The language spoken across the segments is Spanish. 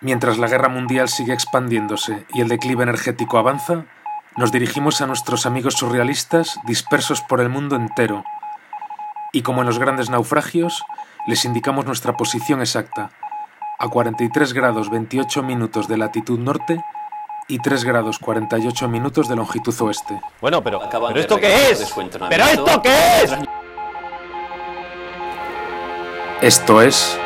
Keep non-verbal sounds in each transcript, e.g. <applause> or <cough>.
Mientras la guerra mundial sigue expandiéndose y el declive energético avanza, nos dirigimos a nuestros amigos surrealistas dispersos por el mundo entero. Y como en los grandes naufragios, les indicamos nuestra posición exacta, a 43 grados 28 minutos de latitud norte y 3 grados 48 minutos de longitud oeste. Bueno, pero, ¿pero esto qué es? ¿Pero esto qué es? Esto es...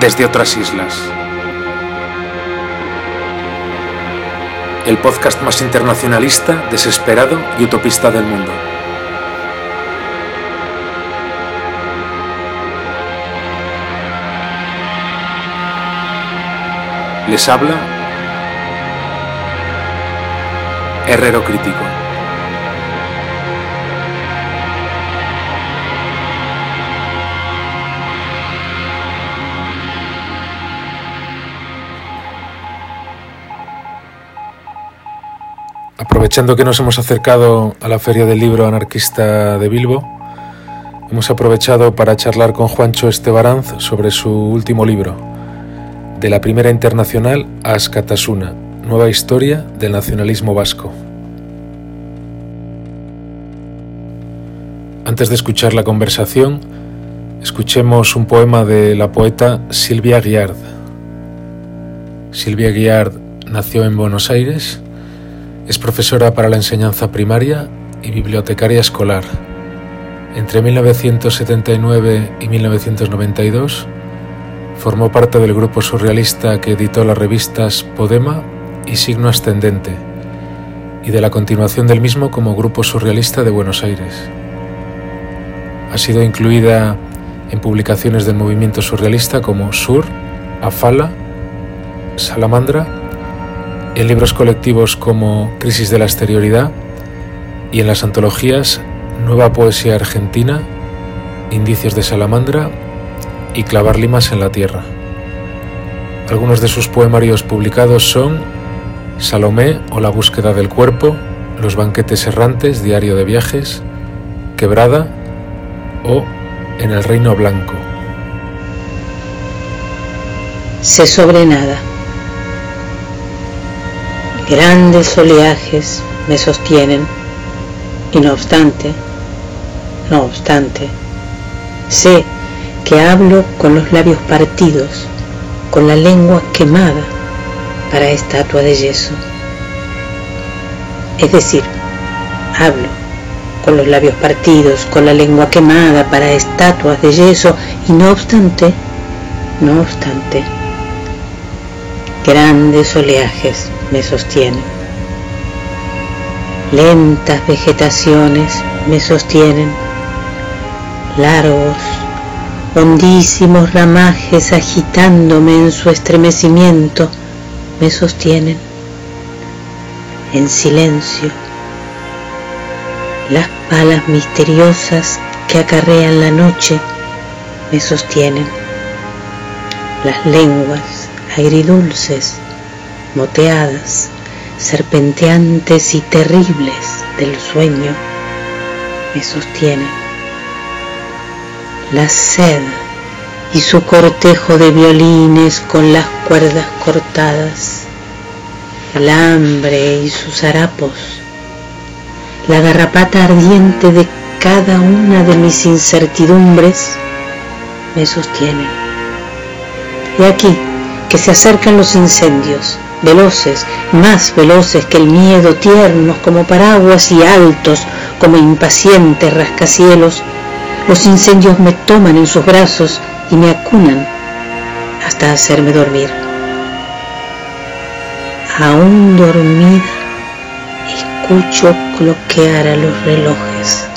Desde otras islas. El podcast más internacionalista, desesperado y utopista del mundo. Les habla Herrero Crítico. Aprovechando que nos hemos acercado a la Feria del Libro Anarquista de Bilbo, hemos aprovechado para charlar con Juancho Estebaranz sobre su último libro, De la Primera Internacional a Ascatasuna, nueva historia del nacionalismo vasco. Antes de escuchar la conversación, escuchemos un poema de la poeta Silvia Guiard. Silvia Guiard nació en Buenos Aires, es profesora para la enseñanza primaria y bibliotecaria escolar. Entre 1979 y 1992 formó parte del grupo surrealista que editó las revistas Podema y Signo Ascendente y de la continuación del mismo como Grupo Surrealista de Buenos Aires. Ha sido incluida en publicaciones del movimiento surrealista como Sur, Afala, Salamandra, en libros colectivos como Crisis de la Exterioridad y en las antologías Nueva Poesía Argentina, Indicios de Salamandra y Clavar Limas en la Tierra. Algunos de sus poemarios publicados son Salomé o La búsqueda del cuerpo, Los banquetes errantes, Diario de viajes, Quebrada o En el Reino Blanco. se sobrenada. Grandes oleajes me sostienen y no obstante, no obstante, sé que hablo con los labios partidos, con la lengua quemada para estatua de yeso. Es decir, hablo con los labios partidos, con la lengua quemada para estatuas de yeso y no obstante, no obstante, grandes oleajes me sostienen. Lentas vegetaciones me sostienen. Largos, hondísimos ramajes agitándome en su estremecimiento me sostienen. En silencio, las palas misteriosas que acarrean la noche me sostienen. Las lenguas agridulces, moteadas, serpenteantes y terribles del sueño me sostienen. La sed y su cortejo de violines con las cuerdas cortadas, el hambre y sus harapos, la garrapata ardiente de cada una de mis incertidumbres me sostienen. Y aquí que se acercan los incendios, veloces, más veloces que el miedo, tiernos como paraguas y altos como impacientes rascacielos, los incendios me toman en sus brazos y me acunan hasta hacerme dormir. Aún dormida, escucho cloquear a los relojes.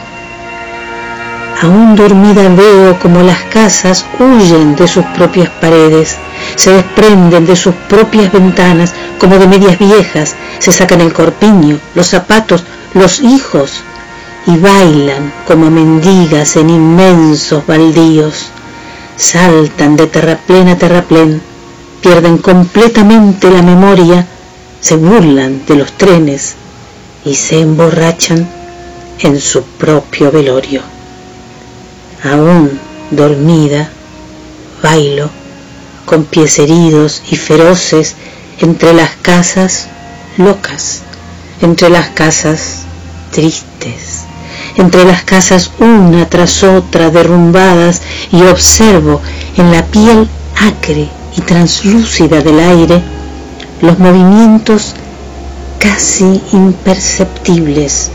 Aún dormida veo como las casas huyen de sus propias paredes, se desprenden de sus propias ventanas como de medias viejas, se sacan el corpiño, los zapatos, los hijos y bailan como mendigas en inmensos baldíos. Saltan de terraplén a terraplén, pierden completamente la memoria, se burlan de los trenes y se emborrachan en su propio velorio. Aún dormida, bailo con pies heridos y feroces entre las casas locas, entre las casas tristes, entre las casas una tras otra derrumbadas y observo en la piel acre y translúcida del aire los movimientos casi imperceptibles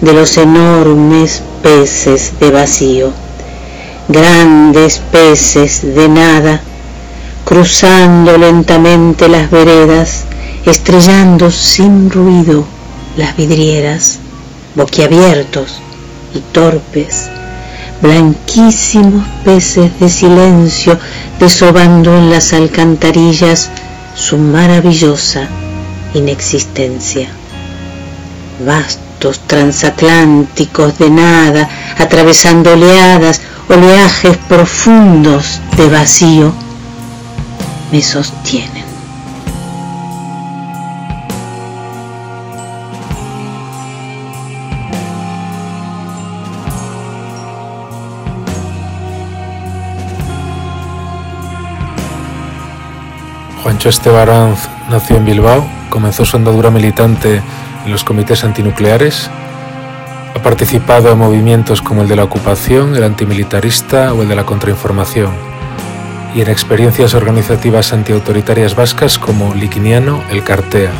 de los enormes peces de vacío, grandes peces de nada, cruzando lentamente las veredas, estrellando sin ruido las vidrieras, boquiabiertos y torpes, blanquísimos peces de silencio desobando en las alcantarillas su maravillosa inexistencia. Vastos transatlánticos de nada, atravesando oleadas, oleajes profundos de vacío, me sostienen. Juancho Estebaranz nació en Bilbao, comenzó su andadura militante en los comités antinucleares, participado en movimientos como el de la ocupación, el antimilitarista o el de la contrainformación y en experiencias organizativas antiautoritarias vascas como Liquiniano, el Cartea.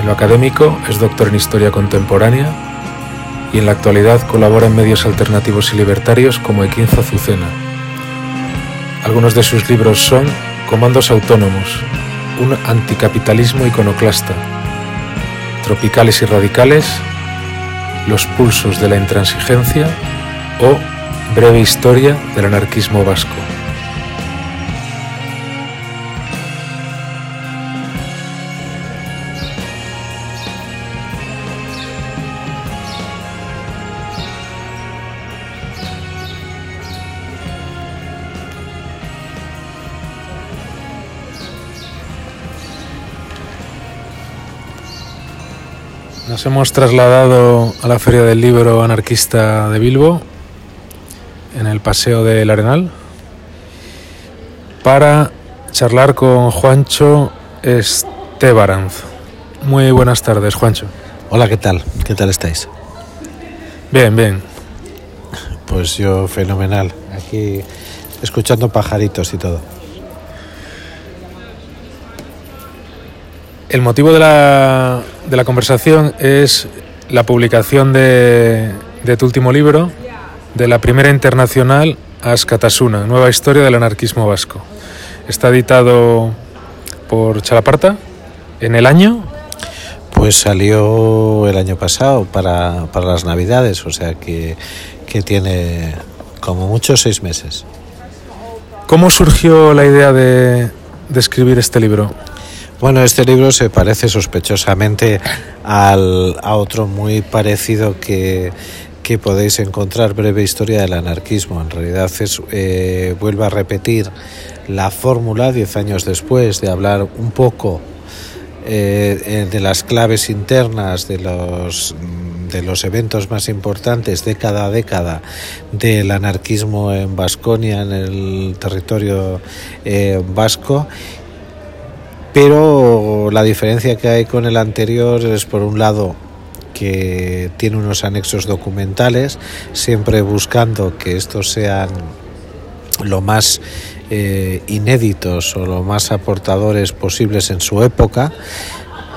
En lo académico es doctor en Historia Contemporánea y en la actualidad colabora en medios alternativos y libertarios como Equinza Azucena. Algunos de sus libros son Comandos Autónomos, un anticapitalismo iconoclasta, Tropicales y Radicales, Los Pulsos de la Intransigencia o Breve Historia del Anarquismo Vasco. Nos hemos trasladado a la Feria del Libro Anarquista de Bilbo, en el Paseo del Arenal, para charlar con Juancho Estebaranz. Muy buenas tardes, Juancho. Hola, ¿qué tal? ¿Qué tal estáis? Bien, bien. Pues yo fenomenal. Aquí escuchando pajaritos y todo. El motivo de la, de la conversación es la publicación de, de, tu último libro, de la primera internacional Ascatasuna, Nueva Historia del Anarquismo Vasco. Está editado por Chalaparta en el año. Pues salió el año pasado para, para las Navidades, o sea que, que tiene como mucho seis meses. ¿Cómo surgió la idea de, de escribir este libro? Bueno, este libro se parece sospechosamente al, a otro muy parecido que, que podéis encontrar, Breve Historia del Anarquismo. En realidad es, eh, vuelve a repetir la fórmula diez años después de hablar un poco eh, de las claves internas de los de los eventos más importantes de cada década del anarquismo en Vasconia, en el territorio eh, vasco, pero la diferencia que hay con el anterior es por un lado que tiene unos anexos documentales, siempre buscando que estos sean lo más eh, inéditos o lo más aportadores posibles en su época.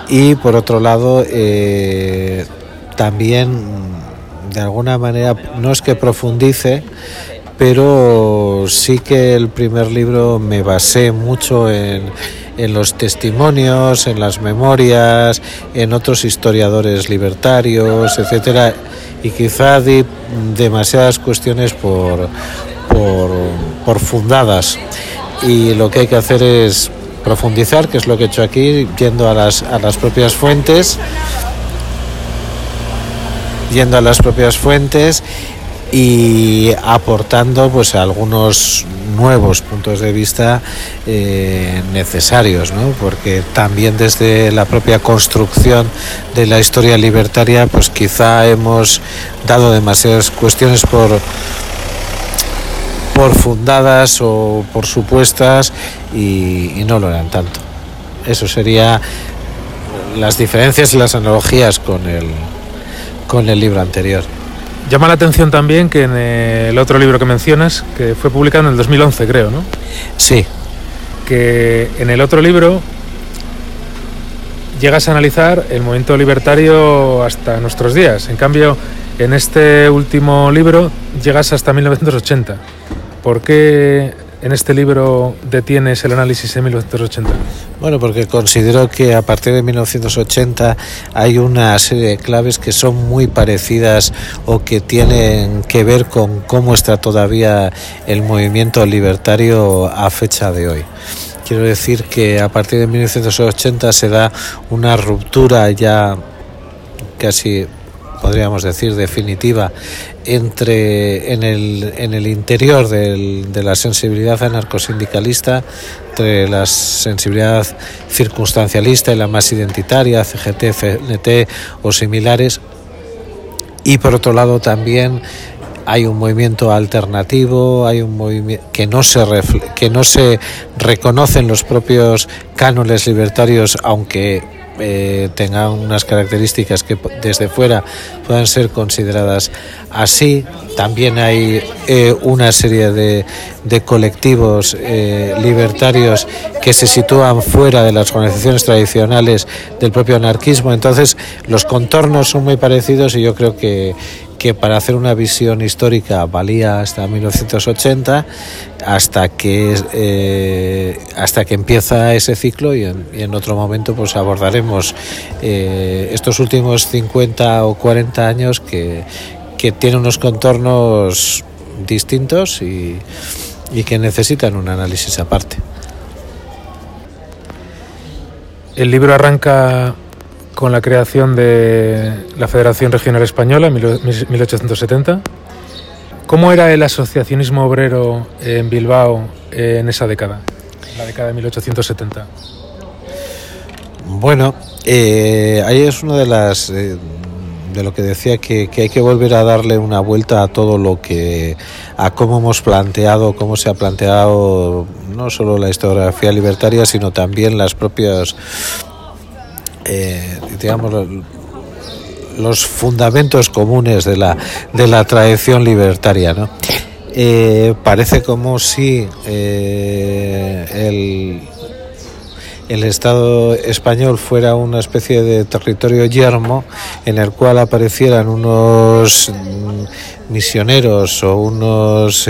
Y por otro lado eh, también de alguna manera no es que profundice pero sí que el primer libro me basé mucho en, en los testimonios, en las memorias, en otros historiadores libertarios, etcétera, y quizá di demasiadas cuestiones por, por, por fundadas. Y lo que hay que hacer es profundizar, que es lo que he hecho aquí, yendo a las, a las propias fuentes, yendo a las propias fuentes y aportando pues algunos nuevos puntos de vista eh, necesarios, ¿no? porque también desde la propia construcción de la historia libertaria, pues quizá hemos dado demasiadas cuestiones por por fundadas o por supuestas y, no lo eran tanto. Eso sería las diferencias y las analogías con el, con el libro anterior. Llama la atención también que en el otro libro que mencionas, que fue publicado en el 2011 creo, ¿no? Sí. Que en el otro libro llegas a analizar el movimiento libertario hasta nuestros días. En cambio, en este último libro llegas hasta 1980. ¿Por qué en este libro detienes el análisis en 1980? Bueno, porque considero que a partir de 1980 hay una serie de claves que son muy parecidas o que tienen que ver con cómo está todavía el movimiento libertario a fecha de hoy. Quiero decir que a partir de 1980 se da una ruptura ya casi podríamos decir definitiva entre en el, en el interior del, de la sensibilidad anarcosindicalista entre la sensibilidad circunstancialista y la más identitaria CGT, CNT o similares. Y por otro lado también hay un movimiento alternativo, hay un movimiento que no se que no se reconocen los propios cánones libertarios, aunque eh, tengan unas características que desde fuera puedan ser consideradas así. También hay eh, una serie de, de colectivos eh, libertarios que se sitúan fuera de las organizaciones tradicionales del propio anarquismo. Entonces, los contornos son muy parecidos y yo creo que, que para hacer una visión histórica valía hasta 1980, hasta que eh, hasta que empieza ese ciclo y en, otro momento pues abordaremos eh, estos últimos 50 o 40 años que, que tienen unos contornos distintos y, y que necesitan un análisis aparte. El libro arranca con la creación de la Federación Regional Española en 1870. ¿Cómo era el asociacionismo obrero en Bilbao en esa década, la década de 1870? Bueno, eh, ahí es una de las eh, de lo que decía que, que, hay que volver a darle una vuelta a todo lo que a cómo hemos planteado, cómo se ha planteado no solo la historiografía libertaria, sino también las propias eh, digamos, los fundamentos comunes de la, de la tradición libertaria. ¿no? Eh, parece como si eh, el, el Estado español fuera una especie de territorio yermo en el cual aparecieran unos misioneros o unos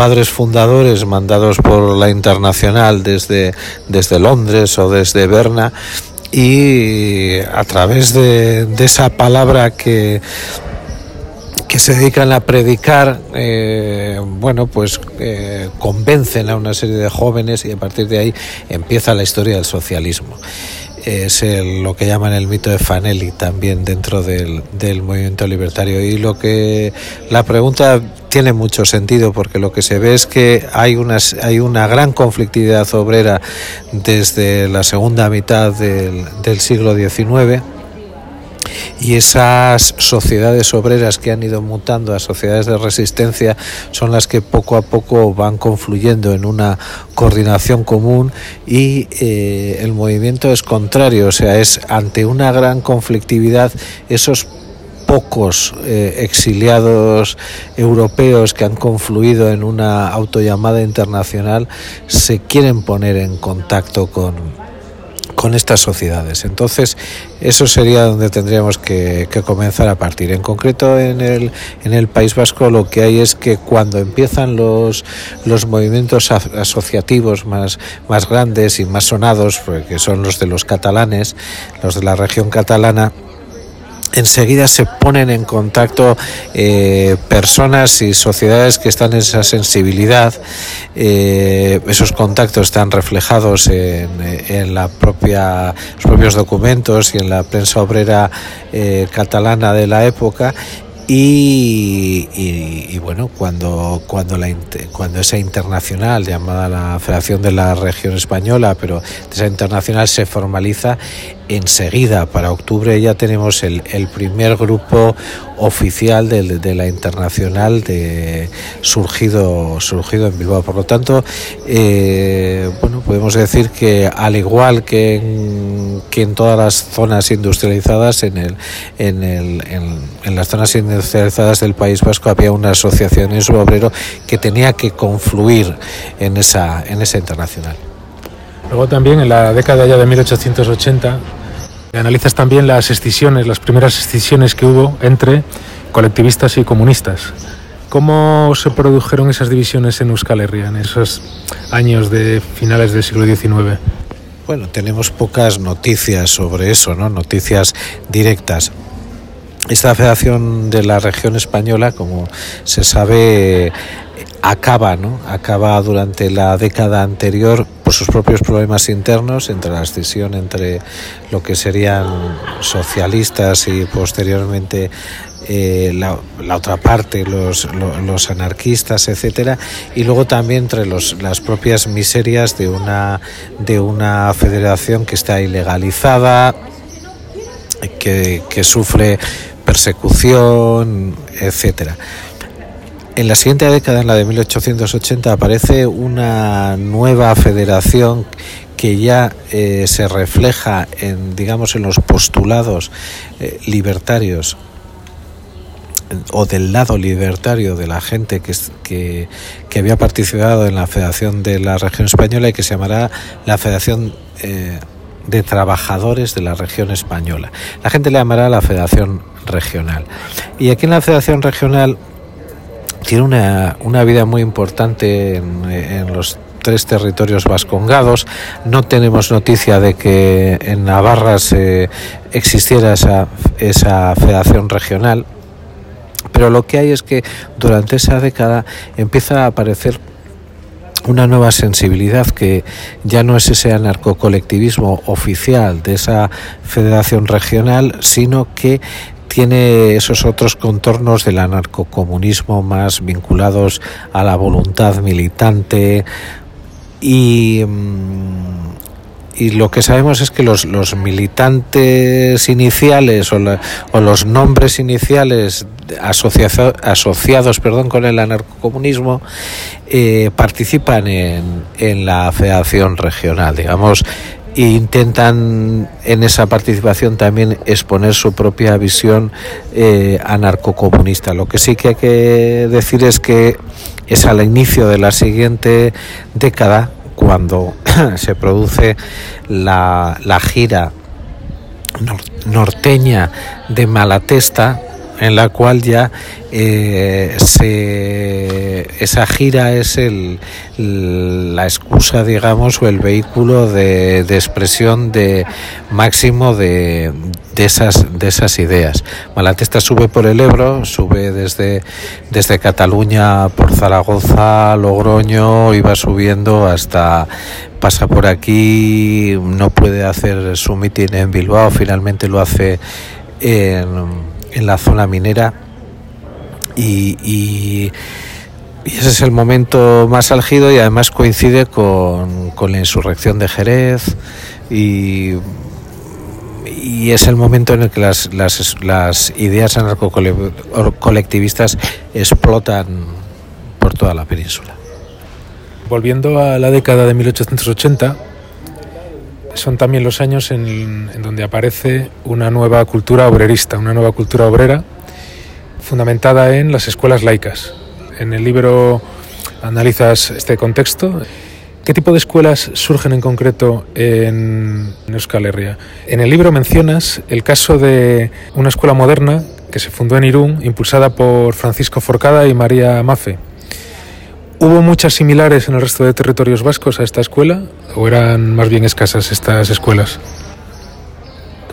padres fundadores mandados por la internacional desde, desde Londres o desde Berna y a través de, esa palabra que que se dedican a predicar, eh, bueno, pues eh, convencen a una serie de jóvenes y a partir de ahí empieza la historia del socialismo es lo que llaman el mito de Fanelli también dentro del, del, movimiento libertario. Y lo que la pregunta tiene mucho sentido porque lo que se ve es que hay una, hay una gran conflictividad obrera desde la segunda mitad del, del siglo XIX y esas sociedades obreras que han ido mutando a sociedades de resistencia son las que poco a poco van confluyendo en una coordinación común y eh, el movimiento es contrario, o sea, es ante una gran conflictividad esos pocos eh, exiliados europeos que han confluido en una autollamada internacional se quieren poner en contacto con, con estas sociedades. Entonces, eso sería donde tendríamos que, comenzar a partir. En concreto, en el, en el País Vasco lo que hay es que cuando empiezan los, los movimientos asociativos más, más grandes y más sonados, que son los de los catalanes, los de la región catalana, enseguida se ponen en contacto eh, personas y sociedades que están en esa sensibilidad. Eh, esos contactos están reflejados en, la propia, los propios documentos y en la prensa obrera eh, catalana de la época y, bueno, cuando, cuando, cuando esa internacional llamada la Federación de la Región Española, pero esa internacional se formaliza, enseguida, para octubre, ya tenemos el, primer grupo oficial de, la internacional de, surgido, surgido en Bilbao. Por lo tanto, eh, bueno, podemos decir que al igual que en, todas las zonas industrializadas, en, las zonas industrializadas del País Vasco había una asociación en su obrero que tenía que confluir en esa, en esa internacional. Luego también en la década ya de 1880 Analizas también las escisiones, las primeras escisiones que hubo entre colectivistas y comunistas. ¿Cómo se produjeron esas divisiones en Euskal Herria en esos años de finales del siglo XIX? Bueno, tenemos pocas noticias sobre eso, ¿no? Noticias directas. Esta Federación de la Región Española, como se sabe, acaba, ¿no? Acaba durante la década anterior por sus propios problemas internos, entre la escisión entre lo que serían socialistas y posteriormente eh, la, otra parte, los, los, anarquistas, etcétera, y luego también entre los, las propias miserias de una, de una federación que está ilegalizada, que sufre persecución, etcétera. En la siguiente década, en la de 1880, aparece una nueva federación que ya eh, se refleja en, digamos, en los postulados eh, libertarios o del lado libertario de la gente que, que, había participado en la Federación de la Región Española y que se llamará la Federación eh, de Trabajadores de la Región Española. La gente le llamará la Federación Regional. Y aquí en la Federación Regional tiene una, una vida muy importante en, los tres territorios vascongados. No tenemos noticia de que en Navarra se existiera esa, esa federación regional, pero lo que hay es que durante esa década empieza a aparecer una nueva sensibilidad que ya no es ese anarcocolectivismo oficial de esa federación regional, sino que tiene esos otros contornos del anarcocomunismo más vinculados a la voluntad militante y, mm, y lo que sabemos es que los, los militantes iniciales o, los nombres iniciales asociados perdón, con el anarcocomunismo eh, participan en, en la federación regional, digamos, e intentan en esa participación también exponer su propia visión eh, anarcocomunista. Lo que sí que hay que decir es que es al inicio de la siguiente década cuando <clears throat> se produce la, la gira norteña de Malatesta, en la cual ya eh, esa gira es el, la excusa, digamos, o el vehículo de, expresión de máximo de, de, esas, de esas ideas. Malatesta sube por el Ebro, sube desde, desde Cataluña por Zaragoza, Logroño, va subiendo hasta pasa por aquí, no puede hacer su mitin en Bilbao, finalmente lo hace en en la zona minera y, ese es el momento más álgido y además coincide con, la insurrección de Jerez y, y, es el momento en el que las, las, las ideas anarcocolectivistas explotan por toda la península. Volviendo a la década de 1880, son también los años en, donde aparece una nueva cultura obrerista, una nueva cultura obrera fundamentada en las escuelas laicas. En el libro analizas este contexto. ¿Qué tipo de escuelas surgen en concreto en Euskal Herria? En el libro mencionas el caso de una escuela moderna que se fundó en Irún, impulsada por Francisco Forcada y María Mafe ¿Hubo muchas similares en el resto de territorios vascos a esta escuela o eran más bien escasas estas escuelas?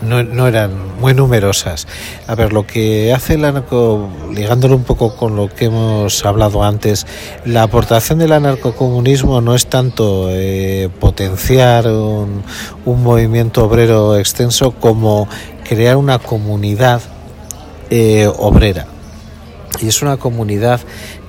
No, eran muy numerosas. A ver, lo que hace el anarco, ligándolo un poco con lo que hemos hablado antes, la aportación del anarcocomunismo no es tanto eh, potenciar un, movimiento obrero extenso como crear una comunidad eh, obrera y es una comunidad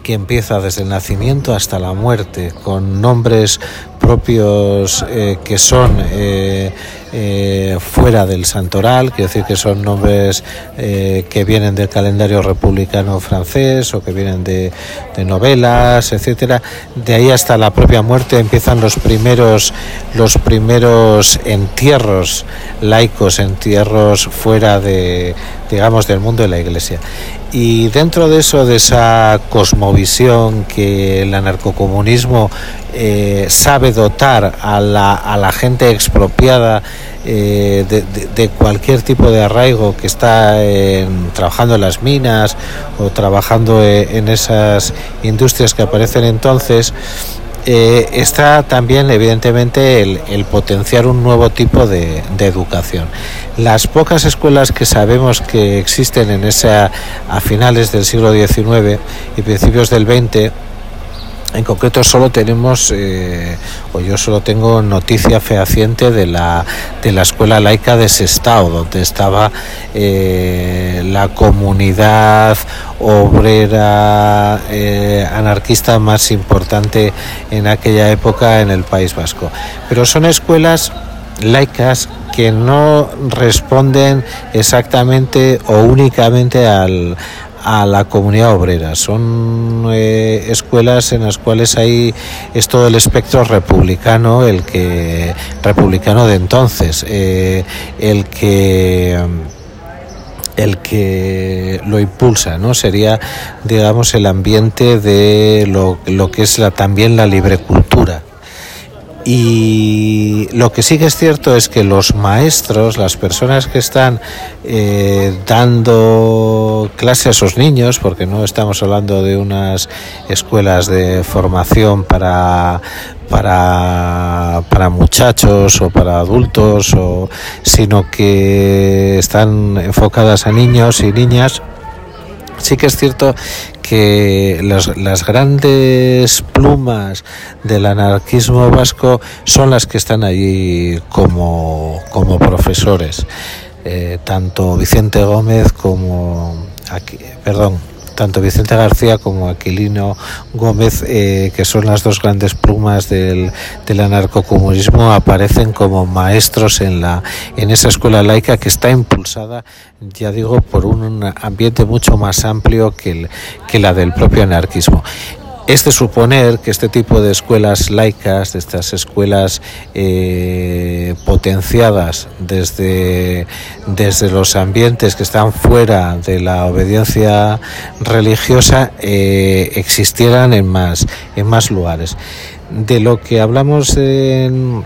que empieza desde el nacimiento hasta la muerte, con nombres propios eh, que son eh, eh, fuera del santoral, quiero decir que son nombres que vienen del calendario republicano francés o que vienen de, de, novelas, etcétera. De ahí hasta la propia muerte empiezan los primeros los primeros entierros laicos, entierros fuera de digamos del mundo de la Iglesia. Y dentro de eso, de esa cosmovisión que el anarcocomunismo eh, sabe dotar a la, a la gente expropiada eh, de, cualquier tipo de arraigo que está trabajando en las minas o trabajando eh, en esas industrias que aparecen entonces, eh, está también evidentemente el, potenciar un nuevo tipo de, educación. Las pocas escuelas que sabemos que existen en esa a finales del siglo XIX y principios del XX en concreto solo tenemos, eh, o yo solo tengo noticia fehaciente de la, de la escuela laica de Sestao, donde estaba eh, la comunidad obrera eh, anarquista más importante en aquella época en el País Vasco. Pero son escuelas laicas que no responden exactamente o únicamente al, a la comunidad obrera. Son eh, escuelas en las cuales hay es todo el espectro republicano, el que republicano de entonces, eh, el que el que lo impulsa, ¿no? Sería, digamos, el ambiente de lo, lo que es la, también la libre cultura y lo que sí que es cierto es que los maestros, las personas que están eh, dando clase a esos niños, porque no estamos hablando de unas escuelas de formación para para, para muchachos o para adultos, o, sino que están enfocadas a niños y niñas, sí que es cierto que las grandes plumas del anarquismo vasco son las que están allí como, como profesores. Eh, tanto Vicente Gómez como aquí, perdón, tanto Vicente García como Aquilino Gómez, eh, que son las dos grandes plumas del, del anarcocomunismo, aparecen como maestros en, la, en esa escuela laica que está impulsada, ya digo, por un ambiente mucho más amplio que, que la del propio anarquismo. Es de suponer que este tipo de escuelas laicas, de estas escuelas eh, potenciadas desde, desde los ambientes que están fuera de la obediencia religiosa, eh, existieran en más, en más lugares. De lo que hablamos en,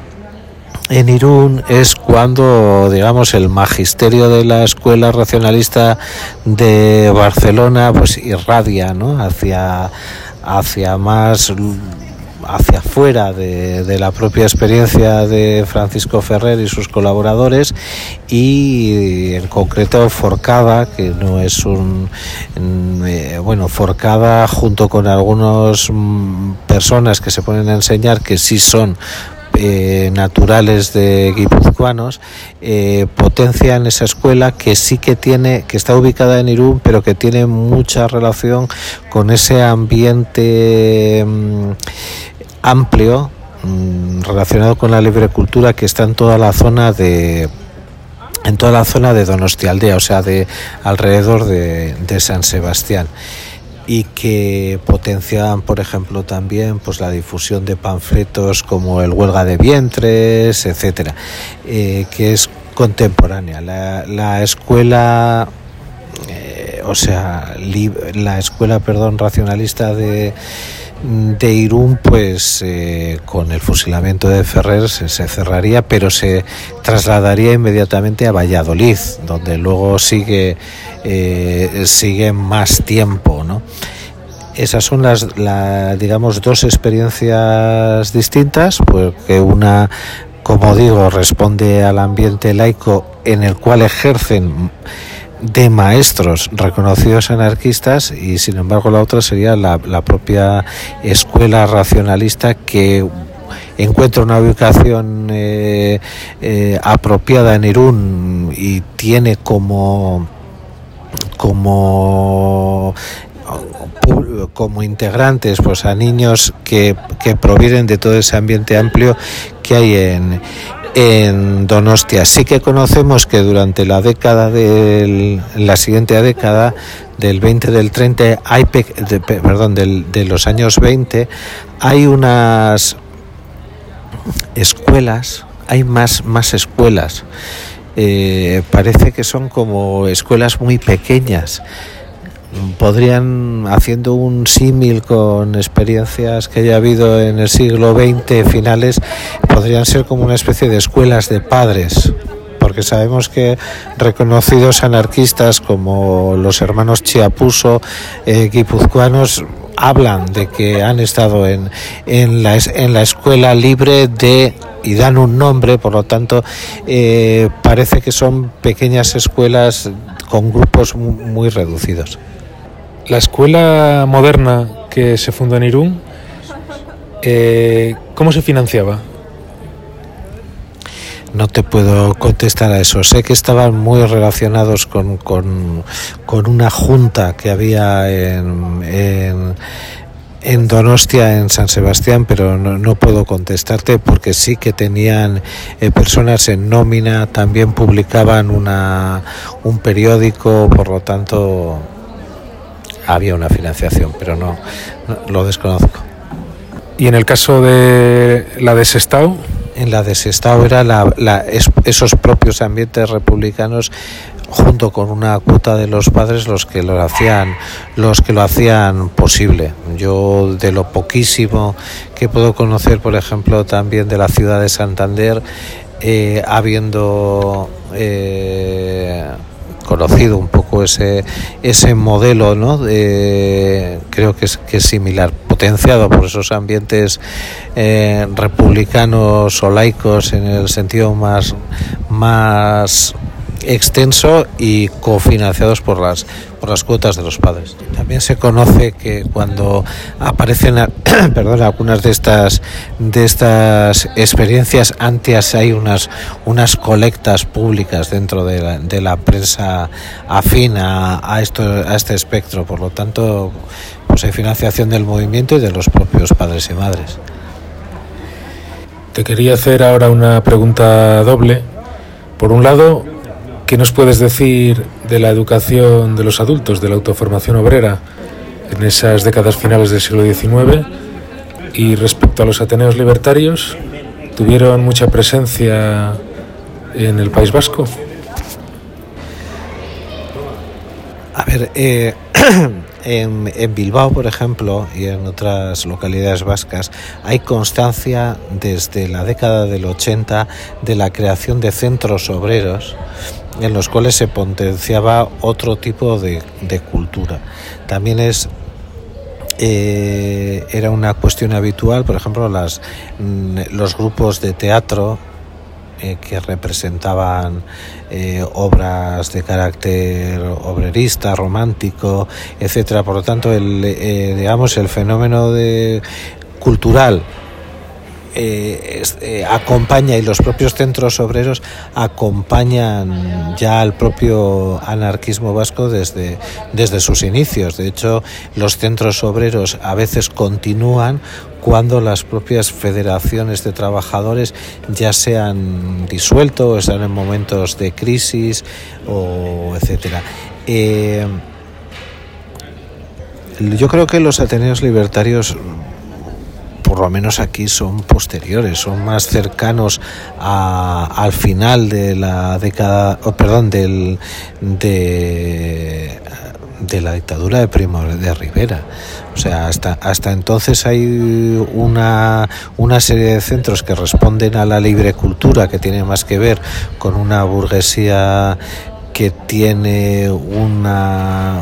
Irún es cuando, digamos, el magisterio de la escuela racionalista de Barcelona pues irradia ¿no? hacia hacia más hacia afuera de, la propia experiencia de Francisco Ferrer y sus colaboradores y en concreto Forcada que no es un eh, bueno Forcada junto con algunas mm, personas que se ponen a enseñar que sí son eh, naturales de guipuzcoanos eh, potencian esa escuela que sí que tiene, que está ubicada en Irún, pero que tiene mucha relación con ese ambiente mm, amplio mm, relacionado con la libre cultura que está en toda la zona de en toda la zona de Donostialdea, o sea, de alrededor de, de San Sebastián y que potencian, por ejemplo, también pues la difusión de panfletos como el huelga de vientres, etcétera, eh, que es contemporánea. La, la escuela, eh, o sea, la escuela, perdón, racionalista de de Irún, pues eh, con el fusilamiento de Ferrer se, cerraría, pero se trasladaría inmediatamente a Valladolid, donde luego sigue, eh, sigue más tiempo, ¿no? Esas son las, digamos, dos experiencias distintas, porque una, como digo, responde al ambiente laico en el cual ejercen de maestros reconocidos anarquistas y sin embargo la otra sería la, propia escuela racionalista que encuentra una ubicación eh, eh, apropiada en Irún y tiene como como como integrantes pues a niños que, que provienen de todo ese ambiente amplio que hay en, en Donostia. Sí que conocemos que durante la década del, la siguiente década del 20 del 30 hay perdón del, de los años 20 hay unas escuelas hay más más escuelas eh, parece que son como escuelas muy pequeñas podrían, haciendo un símil con experiencias que haya habido en el siglo XX finales, podrían ser como una especie de escuelas de padres, porque sabemos que reconocidos anarquistas como los hermanos Chiapuso, eh, guipuzcoanos, hablan de que han estado en, en, la, en la escuela libre de y dan un nombre, por lo tanto, eh, parece que son pequeñas escuelas con grupos muy reducidos. La escuela moderna que se fundó en Irún, eh, ¿cómo se financiaba? No te puedo contestar a eso. Sé que estaban muy relacionados con, con, una junta que había en, en, Donostia, en San Sebastián, pero no, puedo contestarte porque sí que tenían eh, personas en nómina, también publicaban una, un periódico, por lo tanto había una financiación, pero no, lo desconozco. ¿Y en el caso de la de Sestao? En la de Sestao era la, esos propios ambientes republicanos junto con una cuota de los padres los que lo hacían los que lo hacían posible yo de lo poquísimo que puedo conocer por ejemplo también de la ciudad de Santander eh, habiendo eh, conocido un poco ese, ese modelo, ¿no? creo que es, que es similar, potenciado por esos ambientes eh, republicanos o laicos en el sentido más, más extenso y cofinanciados por las por las cuotas de los padres. También se conoce que cuando aparecen <clears throat> perdón, algunas de estas de estas experiencias antes hay unas unas colectas públicas dentro de la, de la prensa afín a, esto a este espectro, por lo tanto pues hay financiación del movimiento y de los propios padres y madres. Te quería hacer ahora una pregunta doble. Por un lado, ¿Qué nos puedes decir de la educación de los adultos, de la autoformación obrera en esas décadas finales del siglo XIX? Y respecto a los Ateneos libertarios, ¿tuvieron mucha presencia en el País Vasco? A ver, eh, <clears throat> en, en, Bilbao, por ejemplo, y en otras localidades vascas, hay constancia desde la década del 80 de la creación de centros obreros en los cuales se potenciaba otro tipo de, cultura. También es eh, era una cuestión habitual, por ejemplo, las, mm, los grupos de teatro eh, que representaban eh, obras de carácter obrerista, romántico, etcétera. Por lo tanto, el, digamos, el fenómeno de cultural eh, eh, acompaña y los propios centros obreros acompañan ya al propio anarquismo vasco desde, desde sus inicios. De hecho, los centros obreros a veces continúan cuando las propias federaciones de trabajadores ya se han disuelto están en momentos de crisis o etcétera. Eh, yo creo que los Ateneos libertarios por lo menos aquí son posteriores, son más cercanos al final de la década, oh, perdón, del, de, de la dictadura de Primo de Rivera. O sea, hasta, hasta entonces hay una, una serie de centros que responden a la libre cultura, que tiene más que ver con una burguesía que tiene una,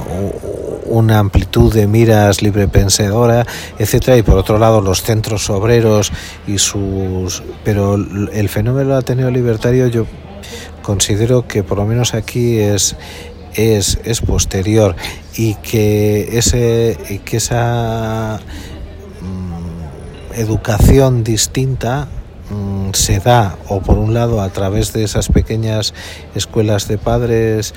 una amplitud de miras libre pensadora, etcétera, y por otro lado los centros obreros y sus pero el fenómeno Ateneo libertario yo considero que por lo menos aquí es es, es posterior y que ese que esa mm, educación distinta mm, se da o por un lado a través de esas pequeñas escuelas de padres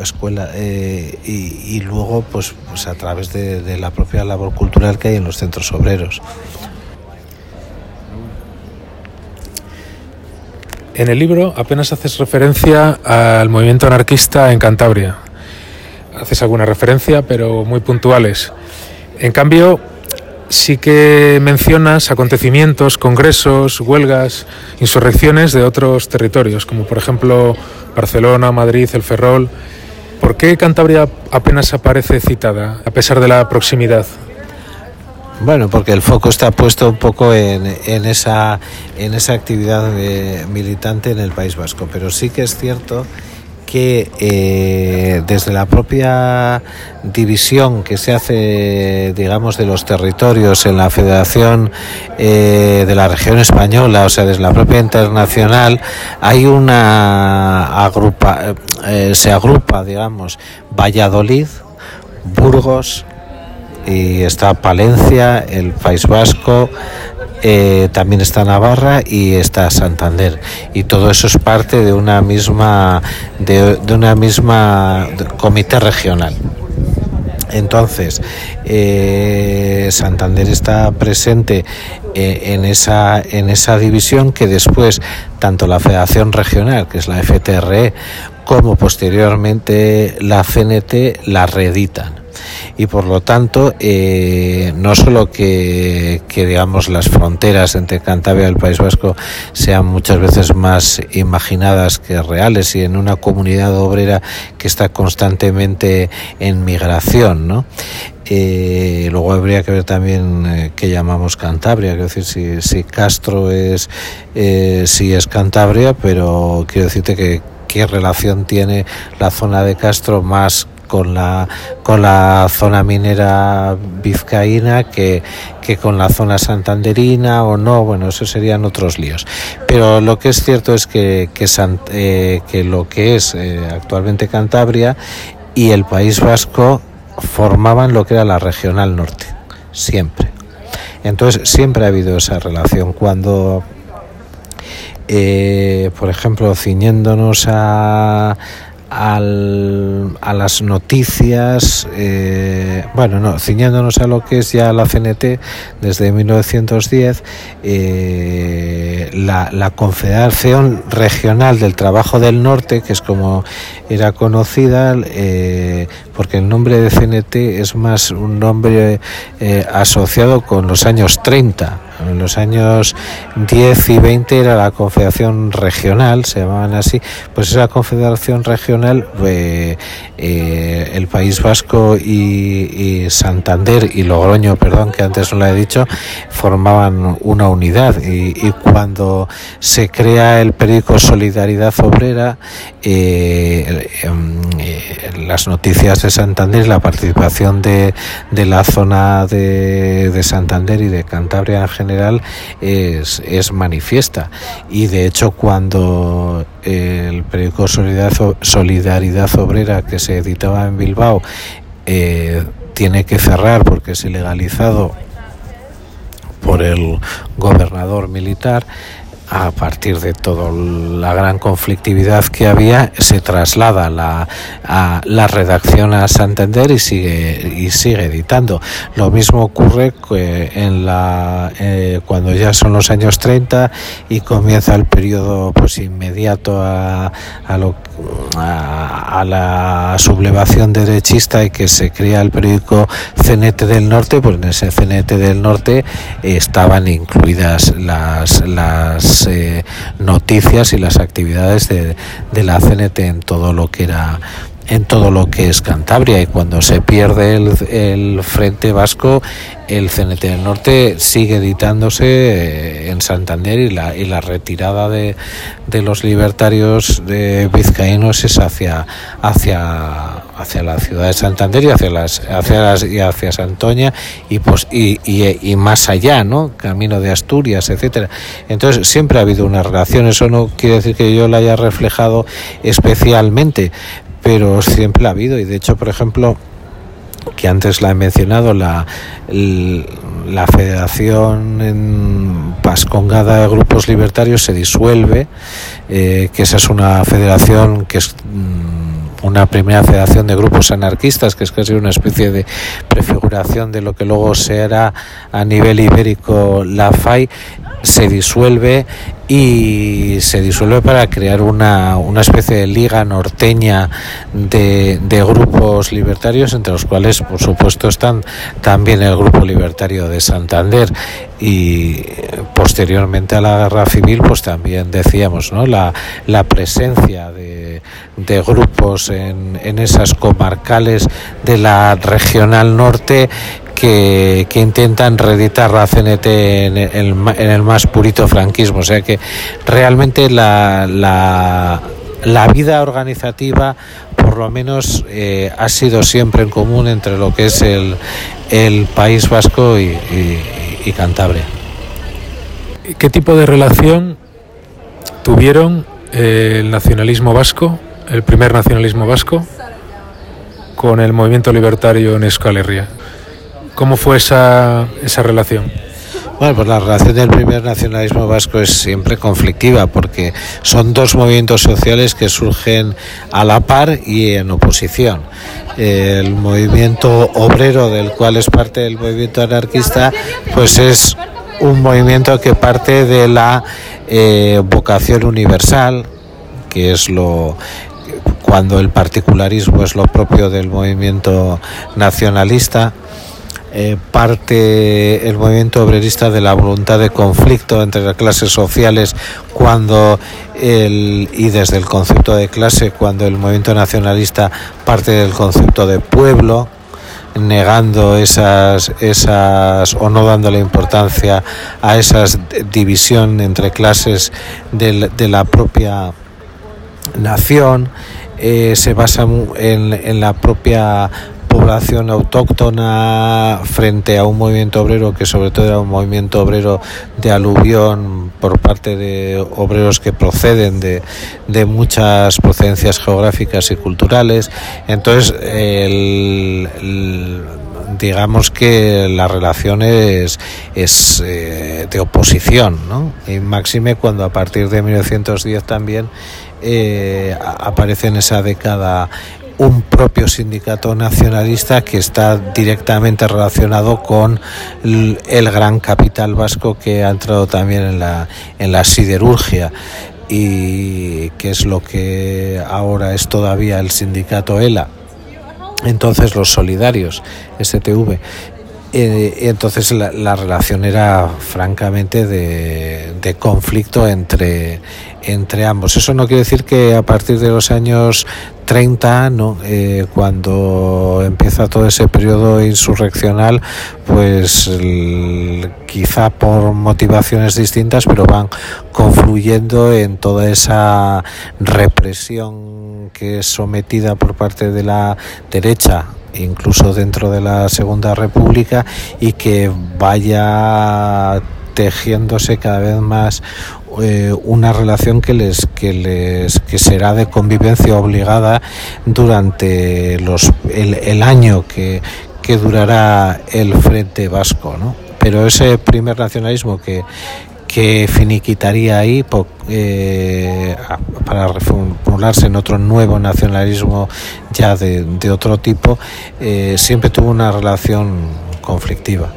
escuela eh, y, luego pues, pues a través de, la propia labor cultural que hay en los centros obreros. En el libro apenas haces referencia al movimiento anarquista en Cantabria. Haces alguna referencia, pero muy puntuales. En cambio, sí que mencionas acontecimientos, congresos, huelgas, insurrecciones de otros territorios, como por ejemplo Barcelona, Madrid, el Ferrol. ¿Por qué Cantabria apenas aparece citada, a pesar de la proximidad? Bueno, porque el foco está puesto un poco en, esa, en esa actividad militante en el País Vasco, pero sí que es cierto que eh, desde la propia división que se hace, digamos, de los territorios en la Federación eh, de la Región Española, o sea, desde la propia internacional, hay una agrupa, eh, se agrupa, digamos, Valladolid, Burgos, y está Palencia, el País Vasco, eh, también está Navarra y está Santander. Y todo eso es parte de una misma de, una misma comité regional. Entonces, eh, Santander está presente eh, en, esa, en esa división que después tanto la Federación Regional, que es la FTRE, como posteriormente la CNT la reeditan y por lo tanto eh, no solo que, digamos las fronteras entre Cantabria y el País Vasco sean muchas veces más imaginadas que reales y en una comunidad obrera que está constantemente en migración, ¿no? Eh, luego habría que ver también eh, qué llamamos Cantabria, quiero decir si, si Castro es si es Cantabria, pero quiero decirte que qué relación tiene la zona de Castro más con la, con la zona minera vizcaína que, que con la zona santanderina o no, bueno, eso serían otros líos. Pero lo que es cierto es que, que, eh, que lo que es eh, actualmente Cantabria y el País Vasco formaban lo que era la regional norte, siempre. Entonces siempre ha habido esa relación. Cuando, eh, por ejemplo, ciñéndonos a al, a las noticias, eh, bueno, no, ciñéndonos a lo que es ya la CNT desde 1910, eh, la, la, Confederación Regional del Trabajo del Norte, que es como era conocida, eh, porque el nombre de CNT es más un nombre asociado con los años 30 en los años 10 y 20 era la Confederación Regional, se llamaban así, pues esa Confederación Regional, eh, eh, el País Vasco y, Santander y Logroño, perdón, que antes no lo he dicho, formaban una unidad. Y, cuando se crea el periódico Solidaridad Obrera, eh, em, las noticias de Santander, la participación de, de la zona de, de Santander y de Cantabria en general, es, es manifiesta. Y de hecho cuando el periódico Solidaridad Obrera que se editaba en Bilbao eh, tiene que cerrar porque es ilegalizado por el gobernador militar a partir de toda la gran conflictividad que había, se traslada la, la redacción a Santander y sigue, y sigue editando. Lo mismo ocurre en la, eh, cuando ya son los años 30 y comienza el periodo pues, inmediato a, a, lo, a, la sublevación derechista y que se crea el periódico CNT del Norte, pues en ese CNT del Norte estaban incluidas las, las eh, noticias y las actividades de, de la CNT en todo lo que era en todo lo que es Cantabria y cuando se pierde el, el Frente Vasco el CNT del Norte sigue editándose eh, en Santander y la, y la retirada de, de los libertarios de vizcaínos es hacia hacia hacia la ciudad de Santander y hacia las hacia las, y hacia Santoña y pues y, y, y, más allá no camino de Asturias etcétera. Entonces siempre ha habido una relación eso no quiere decir que yo la haya reflejado especialmente pero siempre ha habido. Y de hecho por ejemplo que antes la he mencionado, la, la Federación Pascongada de Grupos Libertarios se disuelve, eh, que esa es una federación que es mm, una primera federación de grupos anarquistas, que es casi una especie de prefiguración de lo que luego será a nivel ibérico la FAI, se disuelve y se disuelve para crear una, una especie de liga norteña de, de, grupos libertarios, entre los cuales, por supuesto, están también el Grupo Libertario de Santander y posteriormente a la guerra civil, pues también decíamos, ¿no? La, la presencia de, de grupos en, en esas comarcales de la regional norte que, que, intentan reeditar la CNT en el, en el, más purito franquismo. O sea que realmente la, la, la vida organizativa por lo menos eh, ha sido siempre en común entre lo que es el, el País Vasco y, y, y Cantabria. ¿Qué tipo de relación tuvieron el nacionalismo vasco, el primer nacionalismo vasco, con el movimiento libertario en Euskal Herria? ¿Cómo fue esa, esa relación? Bueno, pues la relación del primer nacionalismo vasco es siempre conflictiva porque son dos movimientos sociales que surgen a la par y en oposición. El movimiento obrero del cual es parte del movimiento anarquista, pues es un movimiento que parte de la eh, vocación universal, que es lo cuando el particularismo es lo propio del movimiento nacionalista eh, parte el movimiento obrerista de la voluntad de conflicto entre las clases sociales cuando el, y desde el concepto de clase cuando el movimiento nacionalista parte del concepto de pueblo negando esas esas o no dándole importancia a esa división entre clases de, la propia nación eh, se basa en, en la propia población autóctona frente a un movimiento obrero que sobre todo era un movimiento obrero de aluvión por parte de obreros que proceden de, de muchas procedencias geográficas y culturales. Entonces, el, digamos que la relación es, es eh, de oposición, ¿no? Y máxime cuando a partir de 1910 también eh, aparece en esa década un propio sindicato nacionalista que está directamente relacionado con el, gran capital vasco que ha entrado también en la, en la siderurgia y que es lo que ahora es todavía el sindicato ELA. Entonces los solidarios, STV, eh, entonces la, la, relación era francamente de, de conflicto entre, entre ambos. Eso no quiere decir que a partir de los años 30, ¿no? Eh, cuando empieza todo ese periodo insurreccional, pues quizá por motivaciones distintas, pero van confluyendo en toda esa represión que es sometida por parte de la derecha incluso dentro de la Segunda República y que vaya tejiéndose cada vez más eh, una relación que les que les que será de convivencia obligada durante los el, el año que, que durará el frente vasco ¿no? pero ese primer nacionalismo que que finiquitaría ahí eh, para reformularse en otro nuevo nacionalismo ya de, de otro tipo, eh, siempre tuvo una relación conflictiva.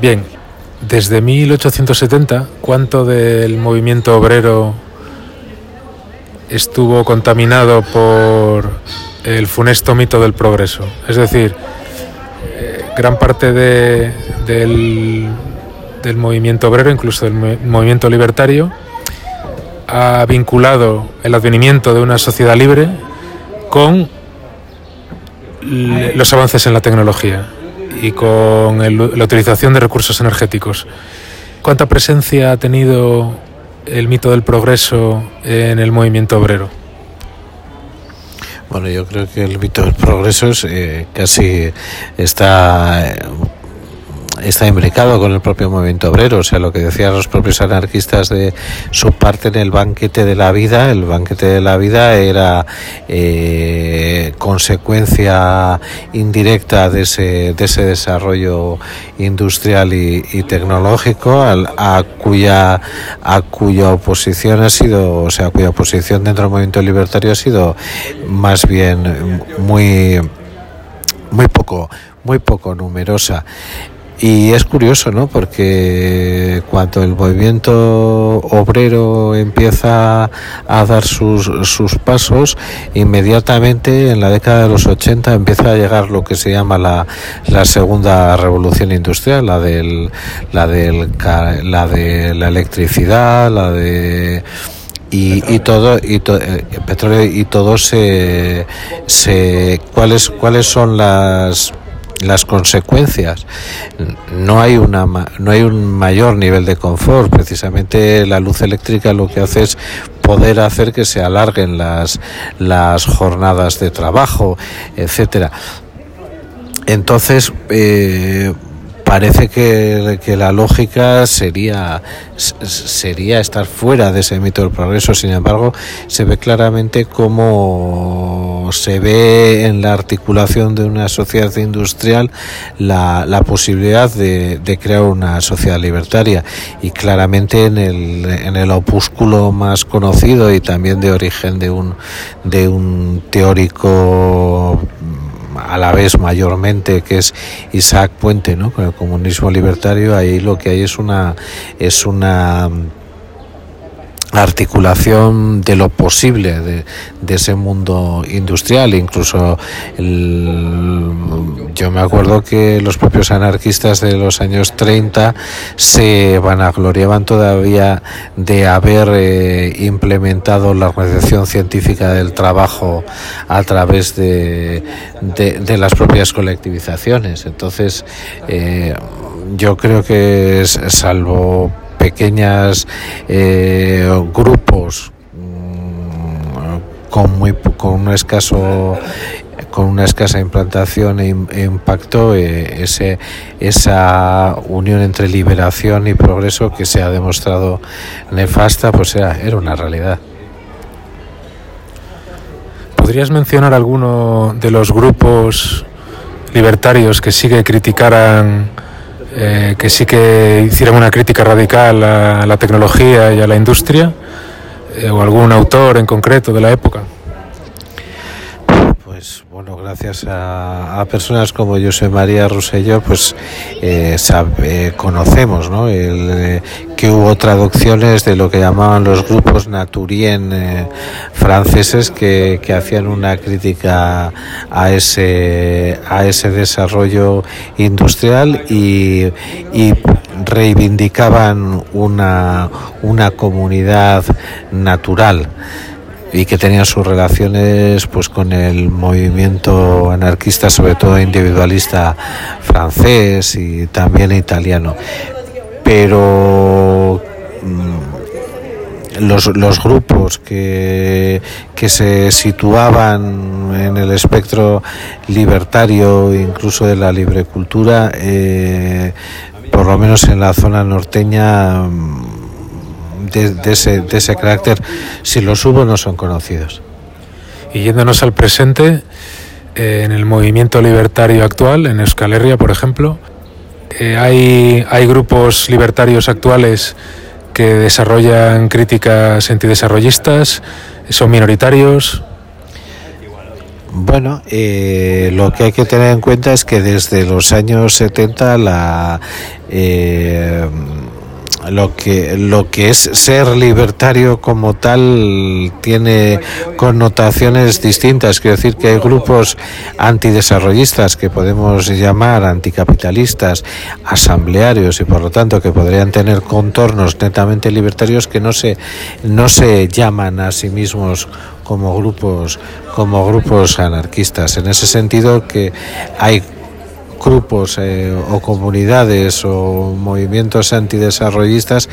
Bien, desde 1870, ¿cuánto del movimiento obrero estuvo contaminado por el funesto mito del progreso. Es decir, eh, gran parte de, del, del, movimiento obrero, incluso del movimiento libertario, ha vinculado el advenimiento de una sociedad libre con los avances en la tecnología y con el, la utilización de recursos energéticos. ¿Cuánta presencia ha tenido el mito del progreso en el movimiento obrero? Bueno, yo creo que el mito del progreso es, eh, casi está eh, está imbricado con el propio movimiento obrero, o sea, lo que decían los propios anarquistas de su parte en el banquete de la vida, el banquete de la vida era eh, consecuencia indirecta de ese, de ese desarrollo industrial y, tecnológico, a, cuya, a cuya oposición ha sido, o sea, cuya oposición dentro del movimiento libertario ha sido más bien muy muy poco muy poco numerosa y es curioso, ¿no? Porque cuando el movimiento obrero empieza a dar sus, sus pasos, inmediatamente en la década de los 80 empieza a llegar lo que se llama la, la segunda revolución industrial, la del, la del, la de la electricidad, la de y, y, todo y eh, petróleo y todo se, se cuáles cuáles son las las consecuencias. No hay, una, no hay un mayor nivel de confort. Precisamente la luz eléctrica lo que hace es poder hacer que se alarguen las, las jornadas de trabajo, etcétera. Entonces, eh, parece que, que, la lógica sería sería estar fuera de ese mito del progreso. Sin embargo se ve claramente cómo se ve en la articulación de una sociedad industrial la, la posibilidad de, de, crear una sociedad libertaria. Y claramente en el, en el opúsculo más conocido y también de origen de un de un teórico a la vez mayormente que es Isaac Puente, ¿no? Con el comunismo libertario, ahí lo que hay es una es una articulación de lo posible de, ese mundo industrial. Incluso yo me acuerdo que los propios anarquistas de los años 30 se vanagloriaban todavía de haber eh, implementado la organización científica del trabajo a través de, de, las propias colectivizaciones. Entonces, eh, yo creo que salvo pequeñas eh, grupos mm, con muy con un escaso con una escasa implantación e, e impacto eh, ese, esa unión entre liberación y progreso que se ha demostrado nefasta pues era, era una realidad. ¿Podrías mencionar alguno de los grupos libertarios que sí que criticaran eh, que sí que hicieran una crítica radical a la tecnología y a la industria, eh, o algún autor en concreto de la época. Pues bueno, gracias a, personas como José María Rosselló, pues eh, conocemos ¿no? El, que hubo traducciones de lo que llamaban los grupos naturien franceses que, que, hacían una crítica a ese, a ese desarrollo industrial y, y reivindicaban una, una comunidad natural y que tenían sus relaciones pues con el movimiento anarquista sobre todo individualista francés y también italiano. Pero mm, los, los grupos que, que se situaban en el espectro libertario incluso de la librecultura eh, por lo menos en la zona norteña de, ese, de ese carácter, si los hubo, no son conocidos. Y yéndonos al presente, eh, en el movimiento libertario actual, en Euskal Herria, por ejemplo, eh, hay, hay grupos libertarios actuales que desarrollan críticas antidesarrollistas, son minoritarios. Bueno, eh, lo que hay que tener en cuenta es que desde los años 70 la eh, lo que lo que es ser libertario como tal tiene connotaciones distintas. Quiero decir que hay grupos antidesarrollistas que podemos llamar anticapitalistas asamblearios y por lo tanto que podrían tener contornos netamente libertarios que no se no se llaman a sí mismos como grupos como grupos anarquistas. En ese sentido que hay grupos eh, o comunidades o movimientos antidesarrollistas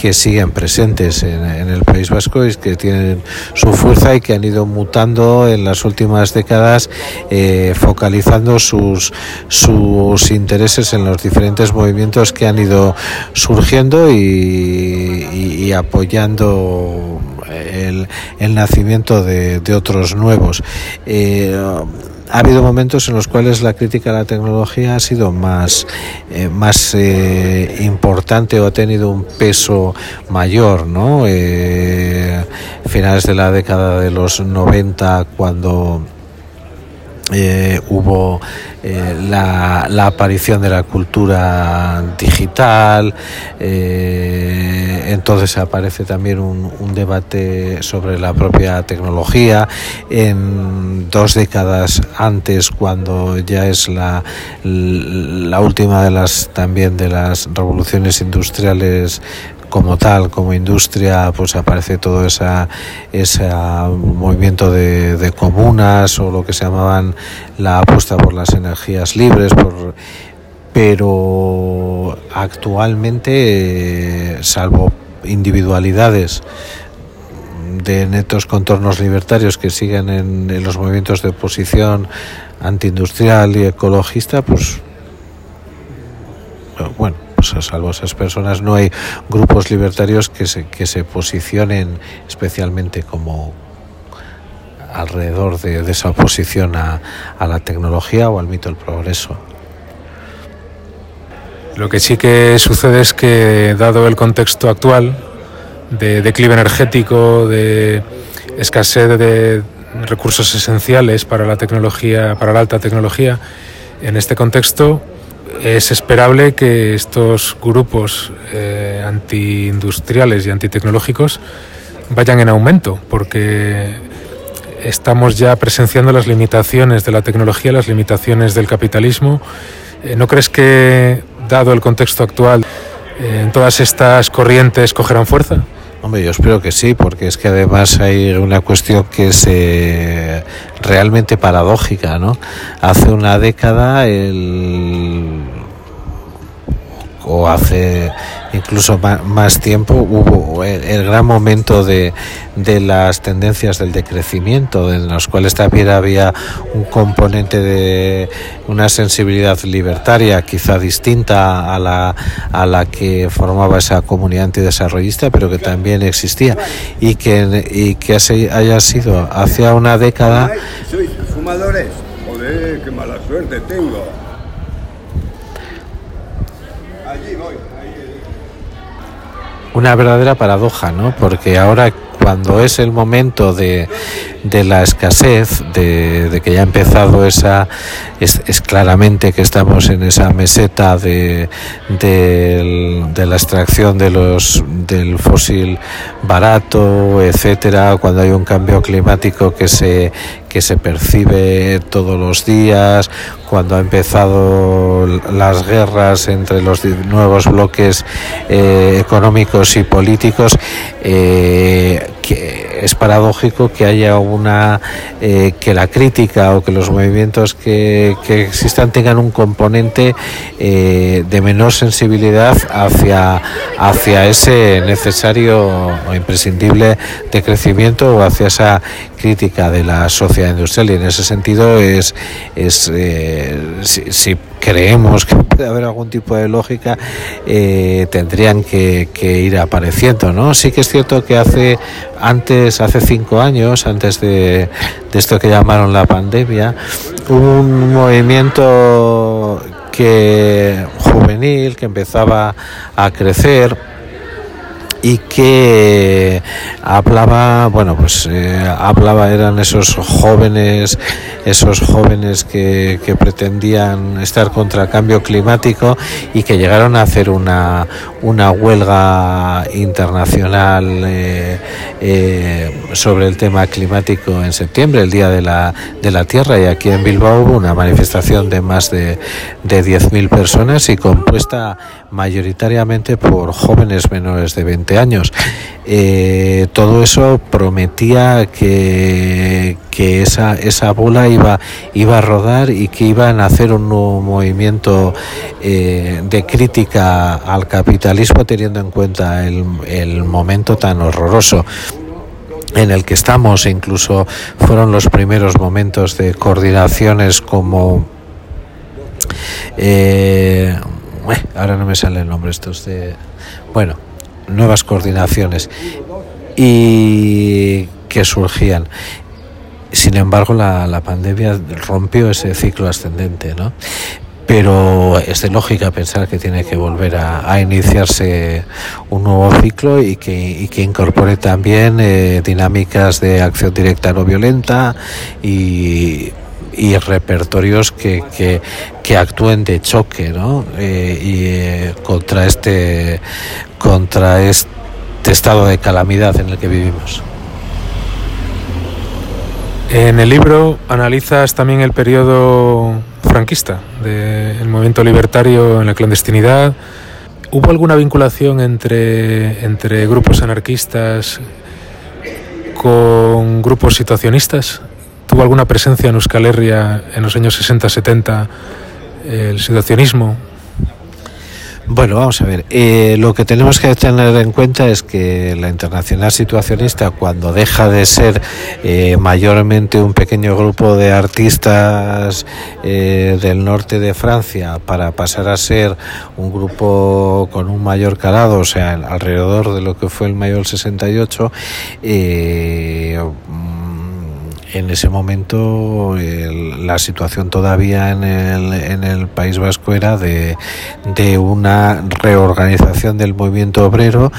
que siguen presentes en, el País Vasco y que tienen su fuerza y que han ido mutando en las últimas décadas, eh, focalizando sus, sus intereses en los diferentes movimientos que han ido surgiendo y, apoyando el, nacimiento de, otros nuevos. Eh, ha habido momentos en los cuales la crítica a la tecnología ha sido más, eh, más eh, importante o ha tenido un peso mayor, ¿no? Eh, finales de la década de los 90, cuando eh, hubo eh, la, aparición de la cultura digital, eh, entonces aparece también un, debate sobre la propia tecnología. En dos décadas antes, cuando ya es la, la última de las también de las revoluciones industriales como tal, como industria, pues aparece todo esa, ese movimiento de, comunas o lo que se llamaban la apuesta por las energías libres, por, pero actualmente, salvo individualidades de netos contornos libertarios que siguen en, en los movimientos de oposición antiindustrial y ecologista, pues bueno, pues, salvo esas personas, no hay grupos libertarios que se, que se posicionen especialmente como alrededor de, esa oposición a, la tecnología o al mito del progreso. Lo que sí que sucede es que, dado el contexto actual de declive energético, de escasez de recursos esenciales para la tecnología, para la alta tecnología, en este contexto es esperable que estos grupos eh, antiindustriales y antitecnológicos vayan en aumento, porque estamos ya presenciando las limitaciones de la tecnología, las limitaciones del capitalismo. Eh, ¿No crees que, dado el contexto actual, eh, todas estas corrientes cogerán fuerza? Hombre, yo espero que sí, porque es que además hay una cuestión que es eh, realmente paradójica, ¿no? Hace una década el o hace incluso más tiempo hubo el, gran momento de, de, las tendencias del decrecimiento, en los cuales también había un componente de una sensibilidad libertaria quizá distinta a la, a la que formaba esa comunidad antidesarrollista, pero que también existía y que, y que haya sido hacia una década... ¿Sois fumadores? Qué mala suerte tengo. Una verdadera paradoja, ¿no? Porque ahora cuando es el momento de, de la escasez, de, que ya ha empezado esa, es, claramente que estamos en esa meseta de, de, la extracción de los, del fósil barato, etcétera, cuando hay un cambio climático que se, que se percibe todos los días, cuando ha empezado las guerras entre los nuevos bloques eh, económicos y políticos, eh, que es paradójico que haya una eh, que la crítica o que los movimientos que, que existan tengan un componente eh, de menor sensibilidad hacia hacia ese necesario o imprescindible decrecimiento o hacia esa crítica de la sociedad industrial. Y en ese sentido es es eh, si, creemos que puede haber algún tipo de lógica tendrían que, que ir apareciendo no sí que es cierto que hace antes, hace cinco años, antes de, esto que llamaron la pandemia, hubo un movimiento que juvenil que empezaba a crecer y que hablaba, bueno, pues eh, hablaba, eran esos jóvenes, esos jóvenes que, que, pretendían estar contra el cambio climático y que llegaron a hacer una, una huelga internacional eh, eh, sobre el tema climático en septiembre, el Día de la, de la Tierra, y aquí en Bilbao hubo una manifestación de más de, de 10.000 personas y compuesta mayoritariamente por jóvenes menores de 20 años. Eh, todo eso prometía que, que esa, esa bola iba, iba a rodar y que iban a hacer un nuevo movimiento eh, de crítica al capitalismo teniendo en cuenta el, el momento tan horroroso en el que estamos, incluso fueron los primeros momentos de coordinaciones como eh, ahora no me sale el nombre estos de bueno nuevas coordinaciones y que surgían sin embargo la, la pandemia rompió ese ciclo ascendente ¿no? pero es de lógica pensar que tiene que volver a, iniciarse un nuevo ciclo y que, que incorpore también eh, dinámicas de acción directa no violenta y, repertorios que, que, actúen de choque ¿no? Eh, y eh, contra este contra este estado de calamidad en el que vivimos. En el libro analizas también el periodo franquista, del movimiento libertario en la clandestinidad. ¿Hubo alguna vinculación entre, entre grupos anarquistas con grupos situacionistas? ¿Tuvo alguna presencia en Euskal Herria en los años 60-70 el situacionismo? Bueno, vamos a ver. Eh, lo que tenemos que tener en cuenta es que la internacional situacionista, cuando deja de ser eh, mayormente un pequeño grupo de artistas eh, del norte de Francia para pasar a ser un grupo con un mayor calado, o sea, alrededor de lo que fue el mayo del 68, en ese momento la situación todavía en el, en el País Vasco era de, de una reorganización del movimiento obrero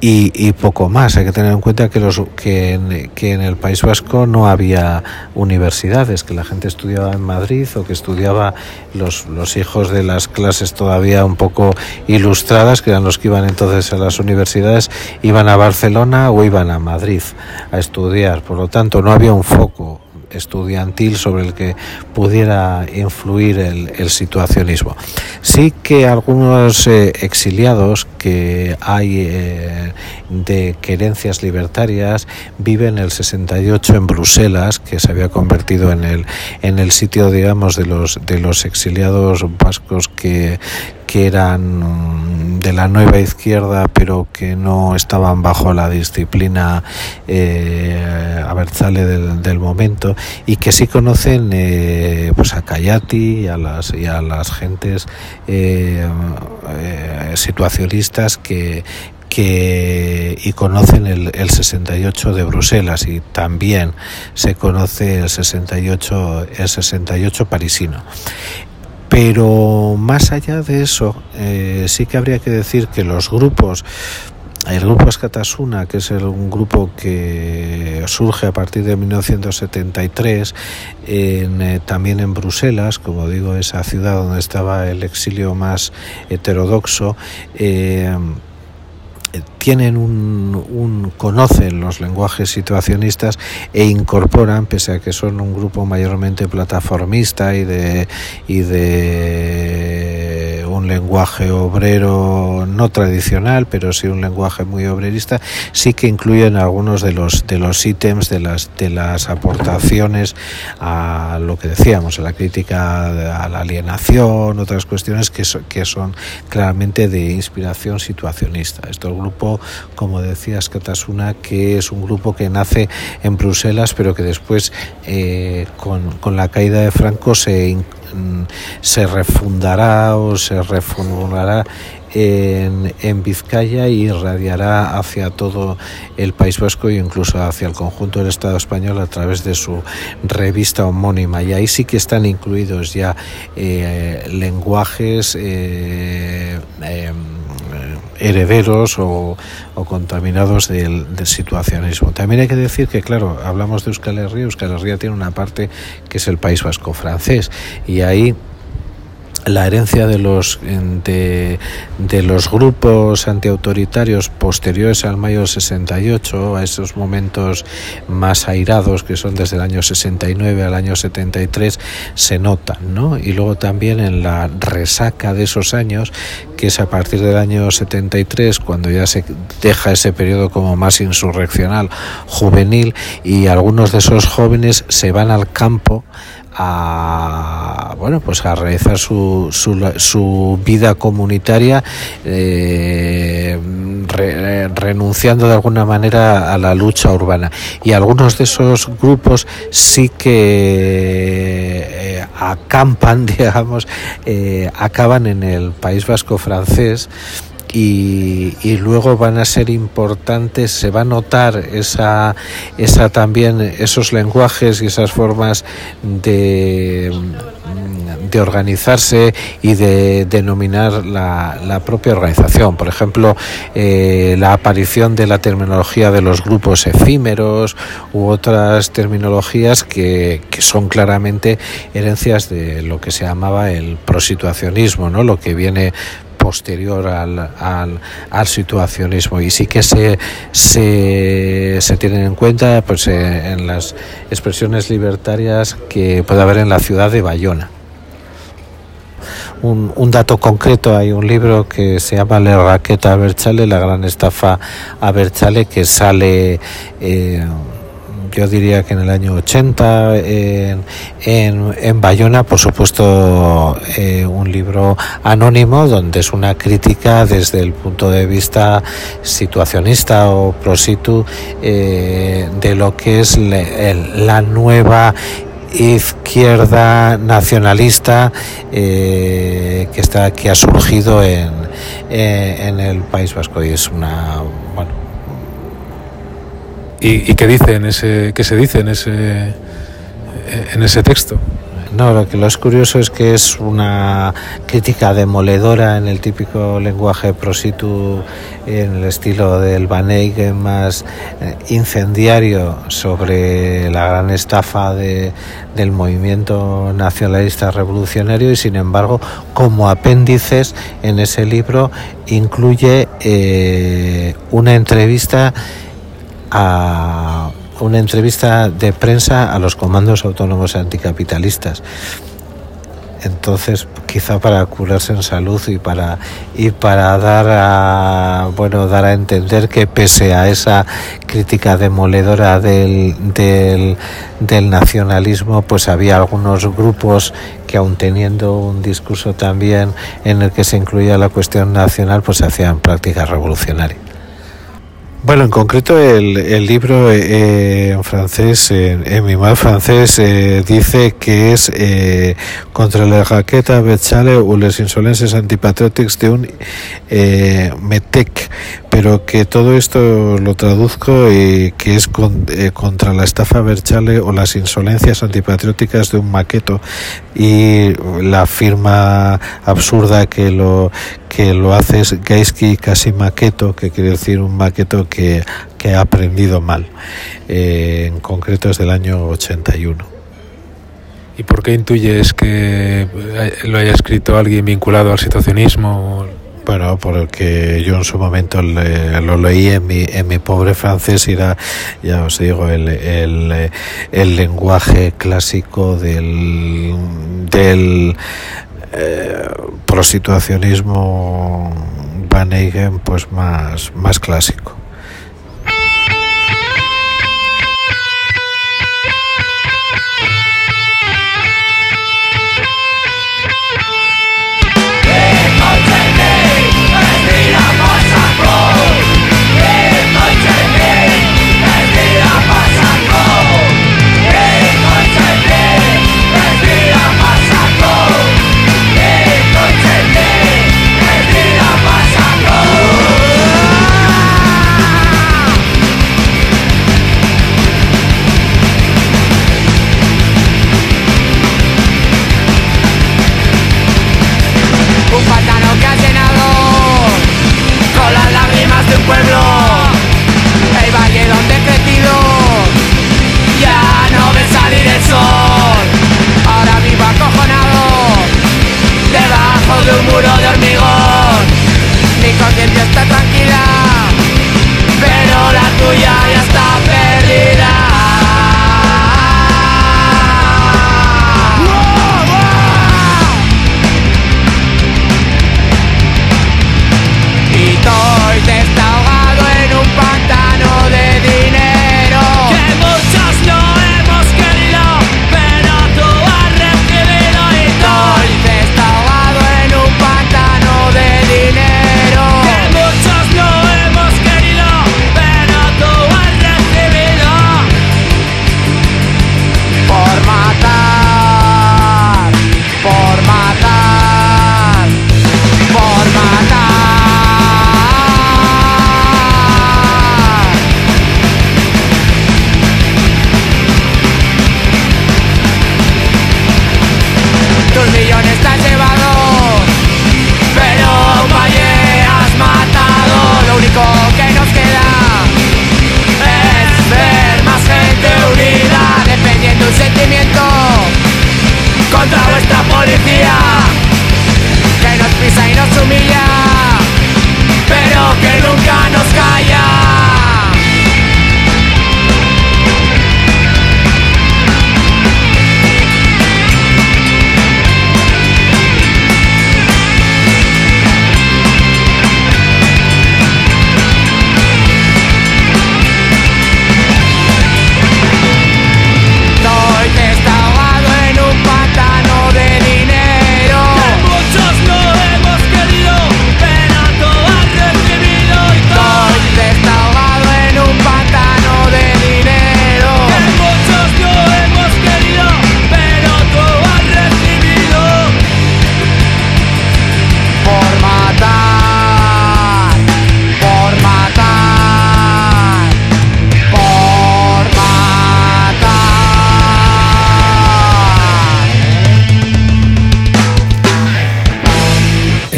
y, poco más. Hay que tener en cuenta que, los, que, en, que en el País Vasco no había universidades, que la gente estudiaba en Madrid o que estudiaba los, los hijos de las clases todavía un poco ilustradas, que eran los que iban entonces a las universidades, iban a Barcelona o iban a Madrid a estudiar. Por lo tanto, no había un foco estudiantil sobre el que pudiera influir el, situacionismo. Sí que algunos eh, exiliados que hay eh, de querencias libertarias viven el 68 en Bruselas, que se había convertido en el, en el sitio, digamos, de los, de los exiliados vascos que, que eran de la nueva izquierda pero que no estaban bajo la disciplina eh, abertzale del, del, momento y que sí conocen eh, pues a Cayati y a las, y a las gentes eh, eh situacionistas que, que y conocen el, el, 68 de Bruselas y también se conoce el 68 el 68 parisino pero más allá de eso, eh, sí que habría que decir que los grupos el grupo Escatasuna, que es un grupo que surge a partir de 1973, eh, también en Bruselas, como digo, esa ciudad donde estaba el exilio más heterodoxo, eh, tienen un, conocen los lenguajes situacionistas e incorporan pese a que son un grupo mayormente plataformista y de y de un lenguaje obrero no tradicional pero sí un lenguaje muy obrerista sí que incluyen algunos de los de los ítems de las de las aportaciones a lo que decíamos a la crítica a la alienación otras cuestiones que que son claramente de inspiración situacionista. Esto grupo, como decías, Katasuna, que es un grupo que nace en Bruselas, pero que después, eh, con, con, la caída de Franco, se, mm, se refundará o se reformulará en, en, Vizcaya y irradiará hacia todo el País Vasco e incluso hacia el conjunto del Estado español a través de su revista homónima. Y ahí sí que están incluidos ya eh, lenguajes. Eh, eh, herederos o, contaminados del, situacionismo. También hay que decir que, claro, hablamos de Euskal Herria, Euskal Herria tiene una parte que es el País Vasco francés y ahí la herencia de los de, de, los grupos antiautoritarios posteriores al mayo 68 a esos momentos más airados que son desde el año 69 al año 73 se notan ¿no? y luego también en la resaca de esos años que es a partir del año 73 cuando ya se deja ese periodo como más insurreccional juvenil y algunos de esos jóvenes se van al campo a bueno pues a realizar su, su, vida comunitaria eh, renunciando de alguna manera a la lucha urbana. Y algunos de esos grupos sí que eh, acampan <laughs> digamos eh, acaban en el País Vasco francés y, luego van a ser importantes, se va a notar esa, esa también esos lenguajes y esas formas de, de organizarse y de denominar la, propia organización. Por ejemplo, eh, la aparición de la terminología de los grupos efímeros u otras terminologías que, que son claramente herencias de lo que se llamaba el prosituacionismo, ¿no? lo que viene posterior al, al, al, situacionismo y sí que se, se, se tienen en cuenta pues, eh, en las expresiones libertarias que puede haber en la ciudad de Bayona. Un, un, dato concreto, hay un libro que se llama Le Raqueta a Berchale, la gran estafa a Berchale, que sale eh, yo diría que en el año 80 en, en, Bayona, por supuesto, eh, un libro anónimo donde es una crítica desde el punto de vista situacionista o prositu eh, de lo que es la nueva izquierda nacionalista eh, que está que ha surgido en, en el País Vasco. Y es una bueno ¿Y, qué dice en ese, qué se dice en ese, en ese texto? No, lo que lo es curioso es que es una crítica demoledora en el típico lenguaje prositu, en el estilo del Van más eh, incendiario sobre la gran estafa de, del movimiento nacionalista revolucionario y sin embargo como apéndices en ese libro incluye eh, una entrevista a una entrevista de prensa a los comandos autónomos anticapitalistas. Entonces, quizá para curarse en salud y para y para dar a bueno dar a entender que pese a esa crítica demoledora del, del, del nacionalismo, pues había algunos grupos que aun teniendo un discurso también en el que se incluía la cuestión nacional, pues hacían prácticas revolucionarias. Bueno, en concreto el, el libro eh, en francés, en, mi mal francés, eh, dice que es eh, contra la raqueta Bechale o les insolencias antipatrióticas de un eh, Metec, pero que todo esto lo traduzco y que es contra la estafa Berchale o las insolencias antipatrióticas de un maqueto. Y la firma absurda que lo que lo hace es Gaiski casi maqueto, que quiere decir un maqueto que, que ha aprendido mal. Eh, en concreto es del año 81. ¿Y por qué intuyes que lo haya escrito alguien vinculado al situacionismo? Bueno, porque yo en su momento lo leí en mi, en mi pobre francés y era, ya os digo, el, el, el lenguaje clásico del, del eh, prosituacionismo Van Eygen pues más, más clásico.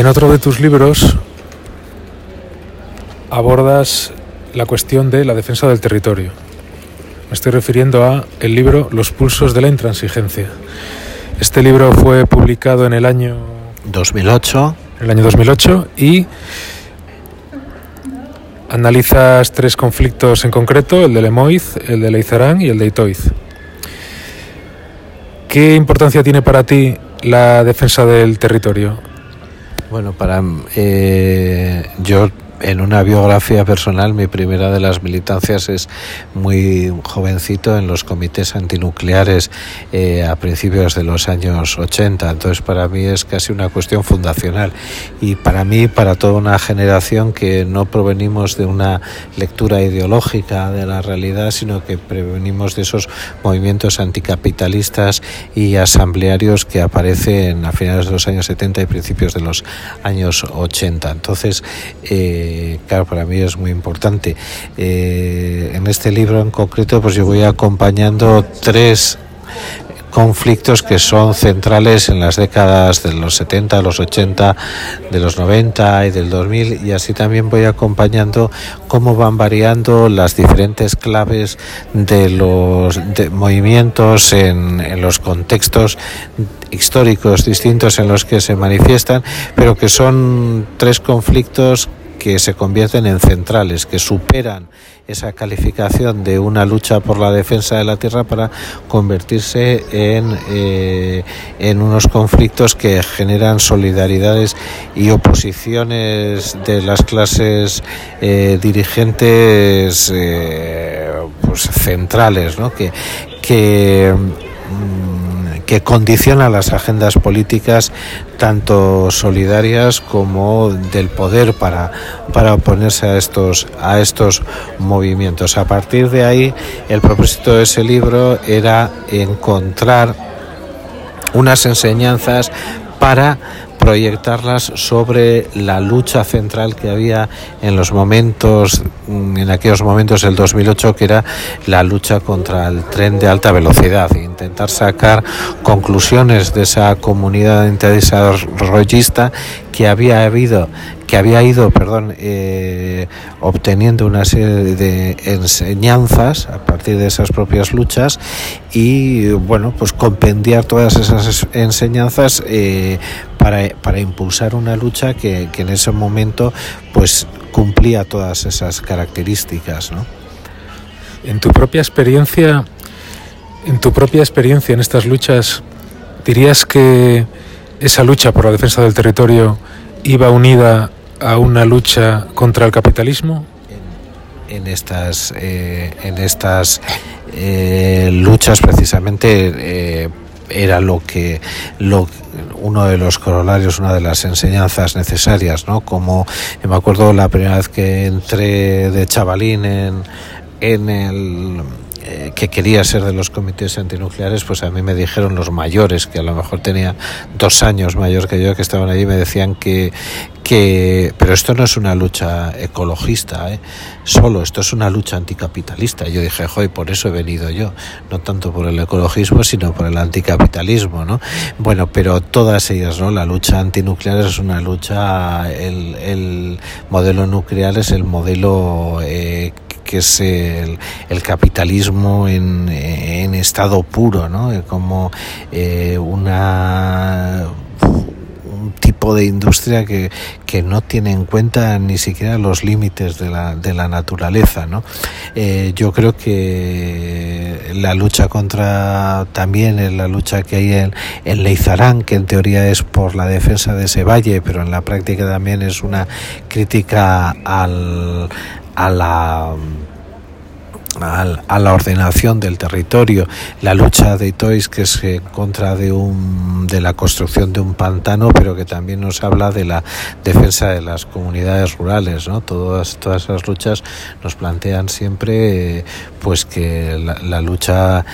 En otro de tus libros abordas la cuestión de la defensa del territorio. Me estoy refiriendo a el libro Los pulsos de la intransigencia. Este libro fue publicado en el año 2008. El año 2008 y analizas tres conflictos en concreto, el de Lemoiz, el de Leizarán y el de Itoiz. ¿Qué importancia tiene para ti la defensa del territorio? Bueno, para eh, yo en una biografía personal, mi primera de las militancias es muy jovencito en los comités antinucleares eh, a principios de los años 80. Entonces, para mí es casi una cuestión fundacional. Y para mí, para toda una generación que no provenimos de una lectura ideológica de la realidad, sino que provenimos de esos movimientos anticapitalistas y asamblearios que aparecen a finales de los años 70 y principios de los años 80. Entonces, eh, claro, para mí es muy importante. Eh, en este libro en concreto, pues yo voy acompañando tres conflictos que son centrales en las décadas de los 70, los 80, de los 90 y del 2000 y así también voy acompañando cómo van variando las diferentes claves de los movimientos en, en los contextos históricos distintos en los que se manifiestan, pero que son tres conflictos que se convierten en centrales, que superan esa calificación de una lucha por la defensa de la tierra para convertirse en, eh, en unos conflictos que generan solidaridades y oposiciones de las clases eh, dirigentes eh, pues centrales, ¿no? que, mm, que condiciona las agendas políticas tanto solidarias como del poder para, para oponerse a estos, a estos movimientos. A partir de ahí, el propósito de ese libro era encontrar unas enseñanzas para proyectarlas sobre la lucha central que había en los momentos, en aquellos momentos del 2008, que era la lucha contra el tren de alta velocidad, intentar sacar conclusiones de esa comunidad desarrollista que había habido que había ido, perdón, eh, obteniendo una serie de enseñanzas a partir de esas propias luchas y, bueno, pues compendiar todas esas enseñanzas eh, para, para, impulsar una lucha que, que, en ese momento, pues, cumplía todas esas características, ¿no? En tu propia experiencia, en tu propia experiencia en estas luchas, dirías que esa lucha por la defensa del territorio iba unida a una lucha contra el capitalismo? En, estas, eh, en estas eh, luchas precisamente eh, era lo que lo, uno de los corolarios, una de las enseñanzas necesarias, ¿no? Como me acuerdo la primera vez que entré de chavalín en, en el eh, que quería ser de los comités antinucleares, pues a mí me dijeron los mayores, que a lo mejor tenía dos años mayor que yo, que estaban allí, me decían que, que pero esto no es una lucha ecologista, ¿eh? solo, esto es una lucha anticapitalista. Yo dije, joder, por eso he venido yo, no tanto por el ecologismo, sino por el anticapitalismo, ¿no? Bueno, pero todas ellas, ¿no? La lucha antinuclear es una lucha, el, el modelo nuclear es el modelo eh, que es el, capitalismo en, estado puro, ¿no? Como eh, una tipo de industria que, no tiene en cuenta ni siquiera los límites de la, de la naturaleza. ¿no? Eh, yo creo que la lucha contra también la lucha que hay en, en Leizarán, que en teoría es por la defensa de ese valle, pero en la práctica también es una crítica al, a la a la ordenación del territorio, la lucha de Toys que es contra de un de la construcción de un pantano, pero que también nos habla de la defensa de las comunidades rurales, ¿no? Todas todas esas luchas nos plantean siempre pues que la, lucha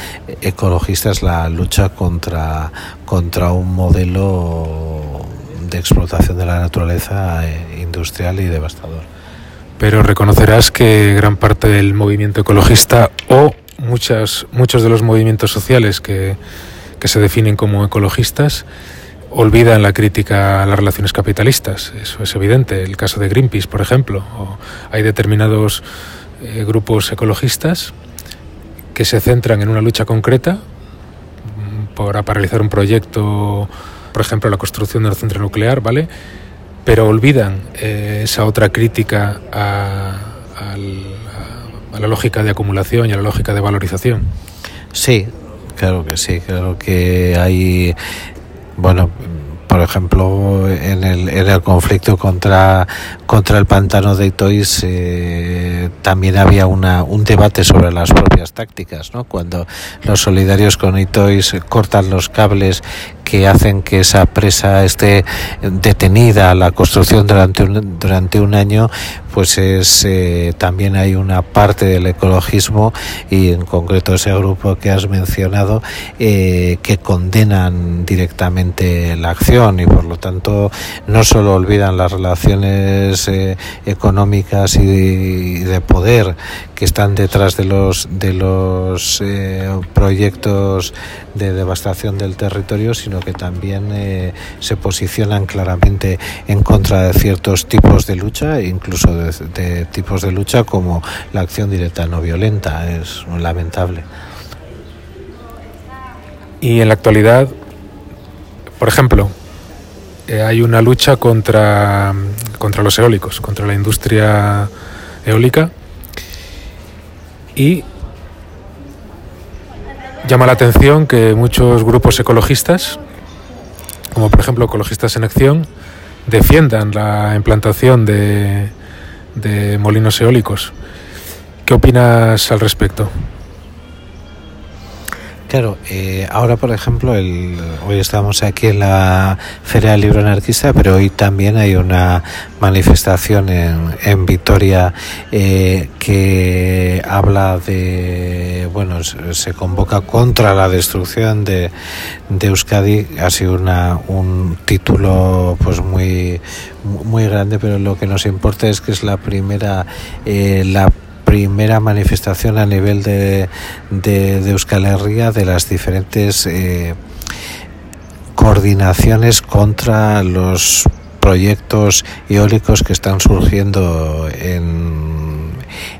ecologista es la lucha contra contra un modelo de explotación de la naturaleza eh, industrial y devastador pero reconocerás que gran parte del movimiento ecologista o muchas, muchos de los movimientos sociales que, que se definen como ecologistas olvidan la crítica a las relaciones capitalistas, eso es evidente. El caso de Greenpeace, por ejemplo, o hay determinados eh, grupos ecologistas que se centran en una lucha concreta mm, para paralizar un proyecto, por ejemplo, la construcción de un centro nuclear, ¿vale? Pero olvidan eh, esa otra crítica a, a la lógica de acumulación y a la lógica de valorización. Sí, claro que sí, claro que hay bueno, por ejemplo, en el, en el conflicto contra, contra el pantano de Itois eh, también había una, un debate sobre las propias tácticas, ¿no? Cuando los solidarios con Itois cortan los cables que hacen que esa presa esté detenida la construcción durante un, durante un año, pues es eh, también hay una parte del ecologismo y en concreto ese grupo que has mencionado eh, que condenan directamente la acción y por lo tanto no solo olvidan las relaciones eh, económicas y de, poder que están detrás de los de los proyectos de devastación del territorio, sino que también eh, se posicionan claramente en contra de ciertos tipos de lucha, incluso de, tipos de lucha como la acción directa no violenta. Es lamentable. Y en la actualidad, por ejemplo, eh, hay una lucha contra, contra los eólicos, contra la industria eólica y Llama la atención que muchos grupos ecologistas, como por ejemplo Ecologistas en Acción, defiendan la implantación de, molinos eólicos. ¿Qué opinas al respecto? Claro, eh, ahora por ejemplo, el, hoy estamos aquí en la Feria del Libro Anarquista, pero hoy también hay una manifestación en, en Vitoria eh, que habla de, bueno, se, convoca contra la destrucción de, de Euskadi. Ha sido una, un título pues muy, muy grande, pero lo que nos importa es que es la primera, eh, la primera manifestación a nivel de, de, Euskal Herria de las diferentes eh, coordinaciones contra los proyectos eólicos que están surgiendo en,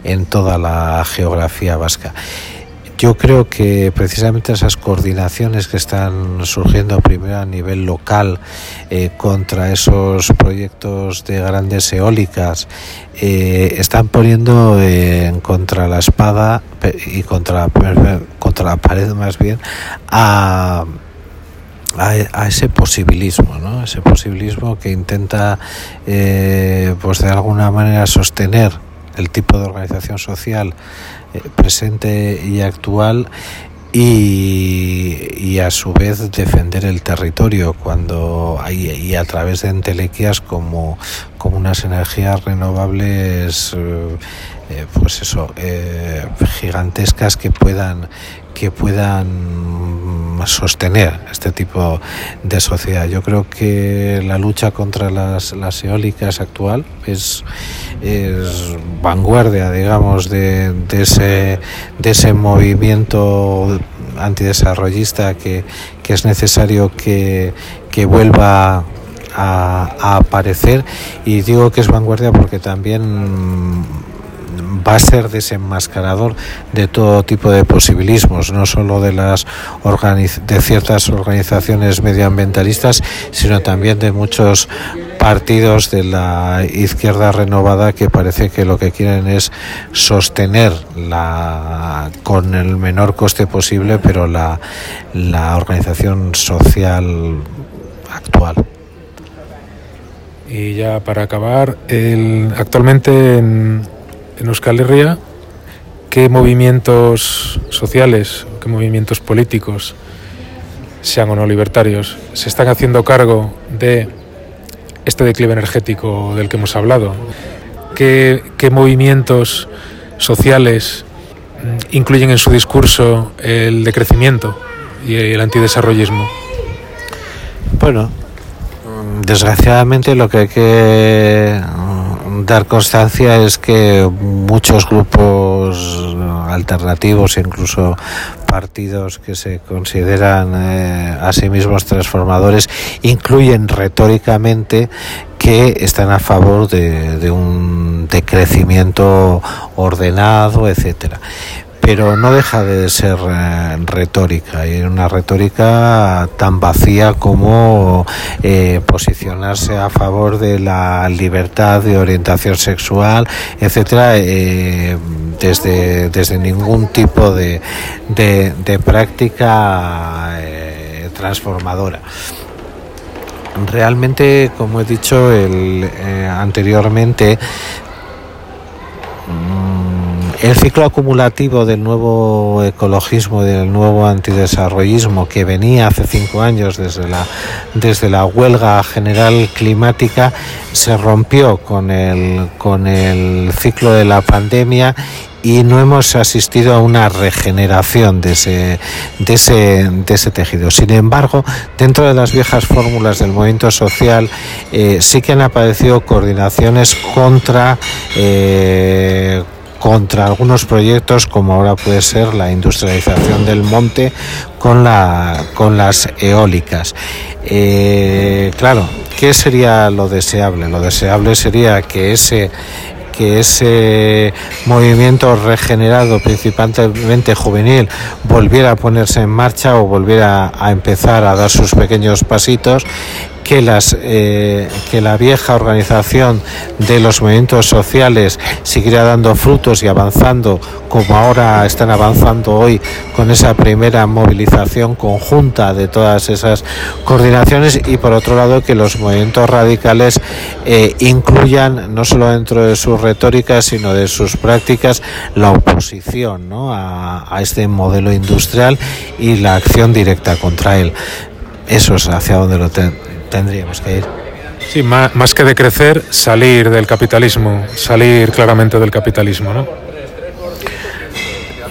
en toda la geografía vasca. Yo creo que precisamente esas coordinaciones que están surgiendo primero a nivel local eh, contra esos proyectos de grandes eólicas eh, están poniendo en contra la espada y contra, contra la pared más bien a a, ese posibilismo, ¿no? ese posibilismo que intenta eh, pues de alguna manera sostener el tipo de organización social eh, presente y actual y, a su vez defender el territorio cuando hay y a través de entelequias como, como unas energías renovables eh, eh, pues eso gigantescas que puedan que puedan sostener este tipo de sociedad. Yo creo que la lucha contra las, las eólicas actual es, vanguardia, digamos, de, de, ese, de ese movimiento antidesarrollista que, que es necesario que, que vuelva a, aparecer y digo que es vanguardia porque también va a ser desenmascarador de todo tipo de posibilismos, no solo de las de ciertas organizaciones medioambientalistas, sino también de muchos partidos de la izquierda renovada que parece que lo que quieren es sostener la con el menor coste posible, pero la, la organización social actual. Y ya para acabar, el, actualmente en, en Euskal Herria, qué movimientos sociales, qué movimientos políticos, sean o no libertarios, se están haciendo cargo de este declive energético del que hemos hablado. ¿Qué, qué movimientos sociales mm, incluyen en su discurso el decrecimiento y el antidesarrollismo? Bueno, desgraciadamente lo que hay que dar constancia es que muchos grupos alternativos, incluso partidos que se consideran eh, a sí mismos transformadores incluyen retóricamente que están a favor de, de un decrecimiento ordenado, etcétera pero no deja de ser eh, retórica y una retórica tan vacía como eh, posicionarse a favor de la libertad de orientación sexual, etcétera, eh, desde, desde ningún tipo de, de, práctica transformadora. Realmente, como he dicho el, anteriormente, el ciclo acumulativo del nuevo ecologismo, del nuevo antidesarrollismo que venía hace cinco años desde la, desde la huelga general climática se rompió con el, con el ciclo de la pandemia y no hemos asistido a una regeneración de ese, de ese, de ese tejido. Sin embargo, dentro de las viejas fórmulas del movimiento social eh, sí que han aparecido coordinaciones contra eh, contra algunos proyectos como ahora puede ser la industrialización del monte con, la, con las eólicas. Eh, claro, ¿qué sería lo deseable? Lo deseable sería que ese que ese movimiento regenerado, principalmente juvenil, volviera a ponerse en marcha o volviera a empezar a dar sus pequeños pasitos que, las, eh, que la vieja organización de los movimientos sociales siguiera dando frutos y avanzando como ahora están avanzando hoy con esa primera movilización conjunta de todas esas coordinaciones y por otro lado que los movimientos radicales eh, incluyan no solo dentro de sus retóricas sino de sus prácticas la oposición a, a este modelo industrial y la acción directa contra él. Eso es hacia donde lo, tendríamos que ir. Sí, más, más, que de crecer, salir del capitalismo, salir claramente del capitalismo, ¿no?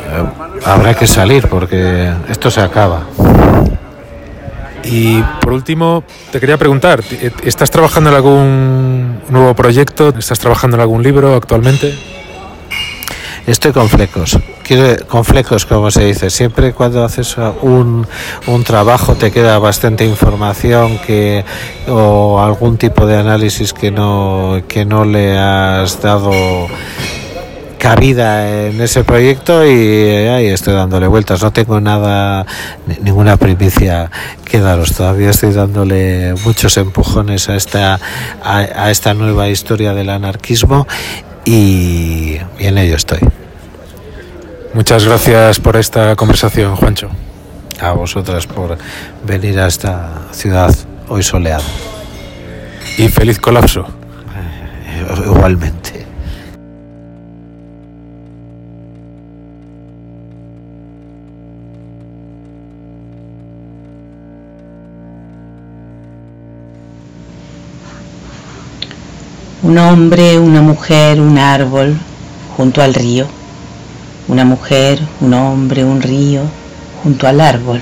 Eh, habrá que salir porque esto se acaba. Y por último, te quería preguntar, ¿estás trabajando en algún nuevo proyecto? ¿Estás trabajando en algún libro actualmente? Estoy con flecos. Quiero, con flecos, como se dice. Siempre cuando haces un, un trabajo te queda bastante información que o algún tipo de análisis que no, que no le has dado cabida en ese proyecto y ahí estoy dándole vueltas. No tengo nada, ninguna primicia que daros. Todavía estoy dándole muchos empujones a esta, a, a esta nueva historia del anarquismo y, en ello estoy. Muchas gracias por esta conversación, Juancho. A vosotras por venir a esta ciudad hoy soleada. Y feliz colapso. Igualmente. Un hombre, una mujer, un árbol junto al río. Una mujer, un hombre, un río junto al árbol.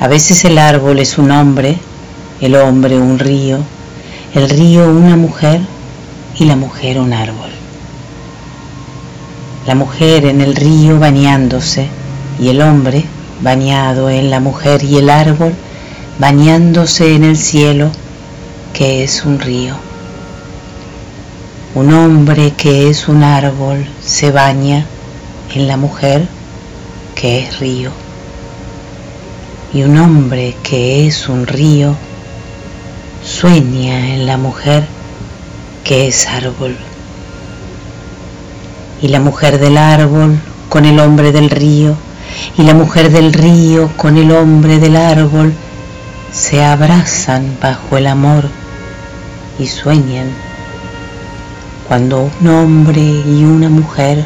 A veces el árbol es un hombre, el hombre un río, el río una mujer y la mujer un árbol. La mujer en el río bañándose y el hombre bañado en la mujer y el árbol bañándose en el cielo que es un río. Un hombre que es un árbol se baña en la mujer que es río. Y un hombre que es un río sueña en la mujer que es árbol. Y la mujer del árbol con el hombre del río, y la mujer del río con el hombre del árbol, se abrazan bajo el amor y sueñan cuando un hombre y una mujer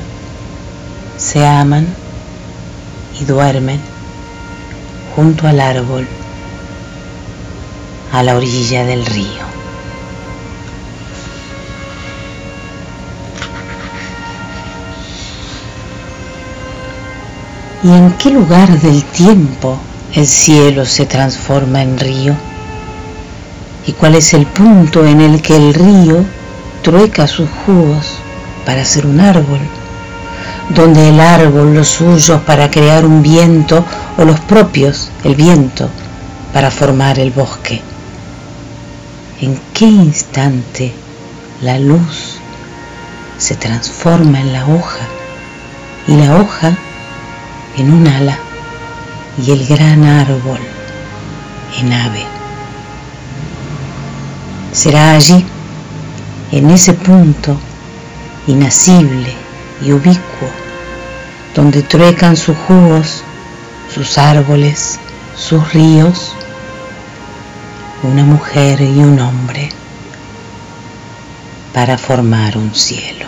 se aman y duermen junto al árbol a la orilla del río. ¿Y en qué lugar del tiempo el cielo se transforma en río? Y cuál es el punto en el que el río trueca sus jugos para ser un árbol, donde el árbol los suyos para crear un viento o los propios, el viento, para formar el bosque. ¿En qué instante la luz se transforma en la hoja y la hoja en un ala y el gran árbol en ave? Será allí, en ese punto inacible y ubicuo, donde truecan sus jugos, sus árboles, sus ríos, una mujer y un hombre para formar un cielo.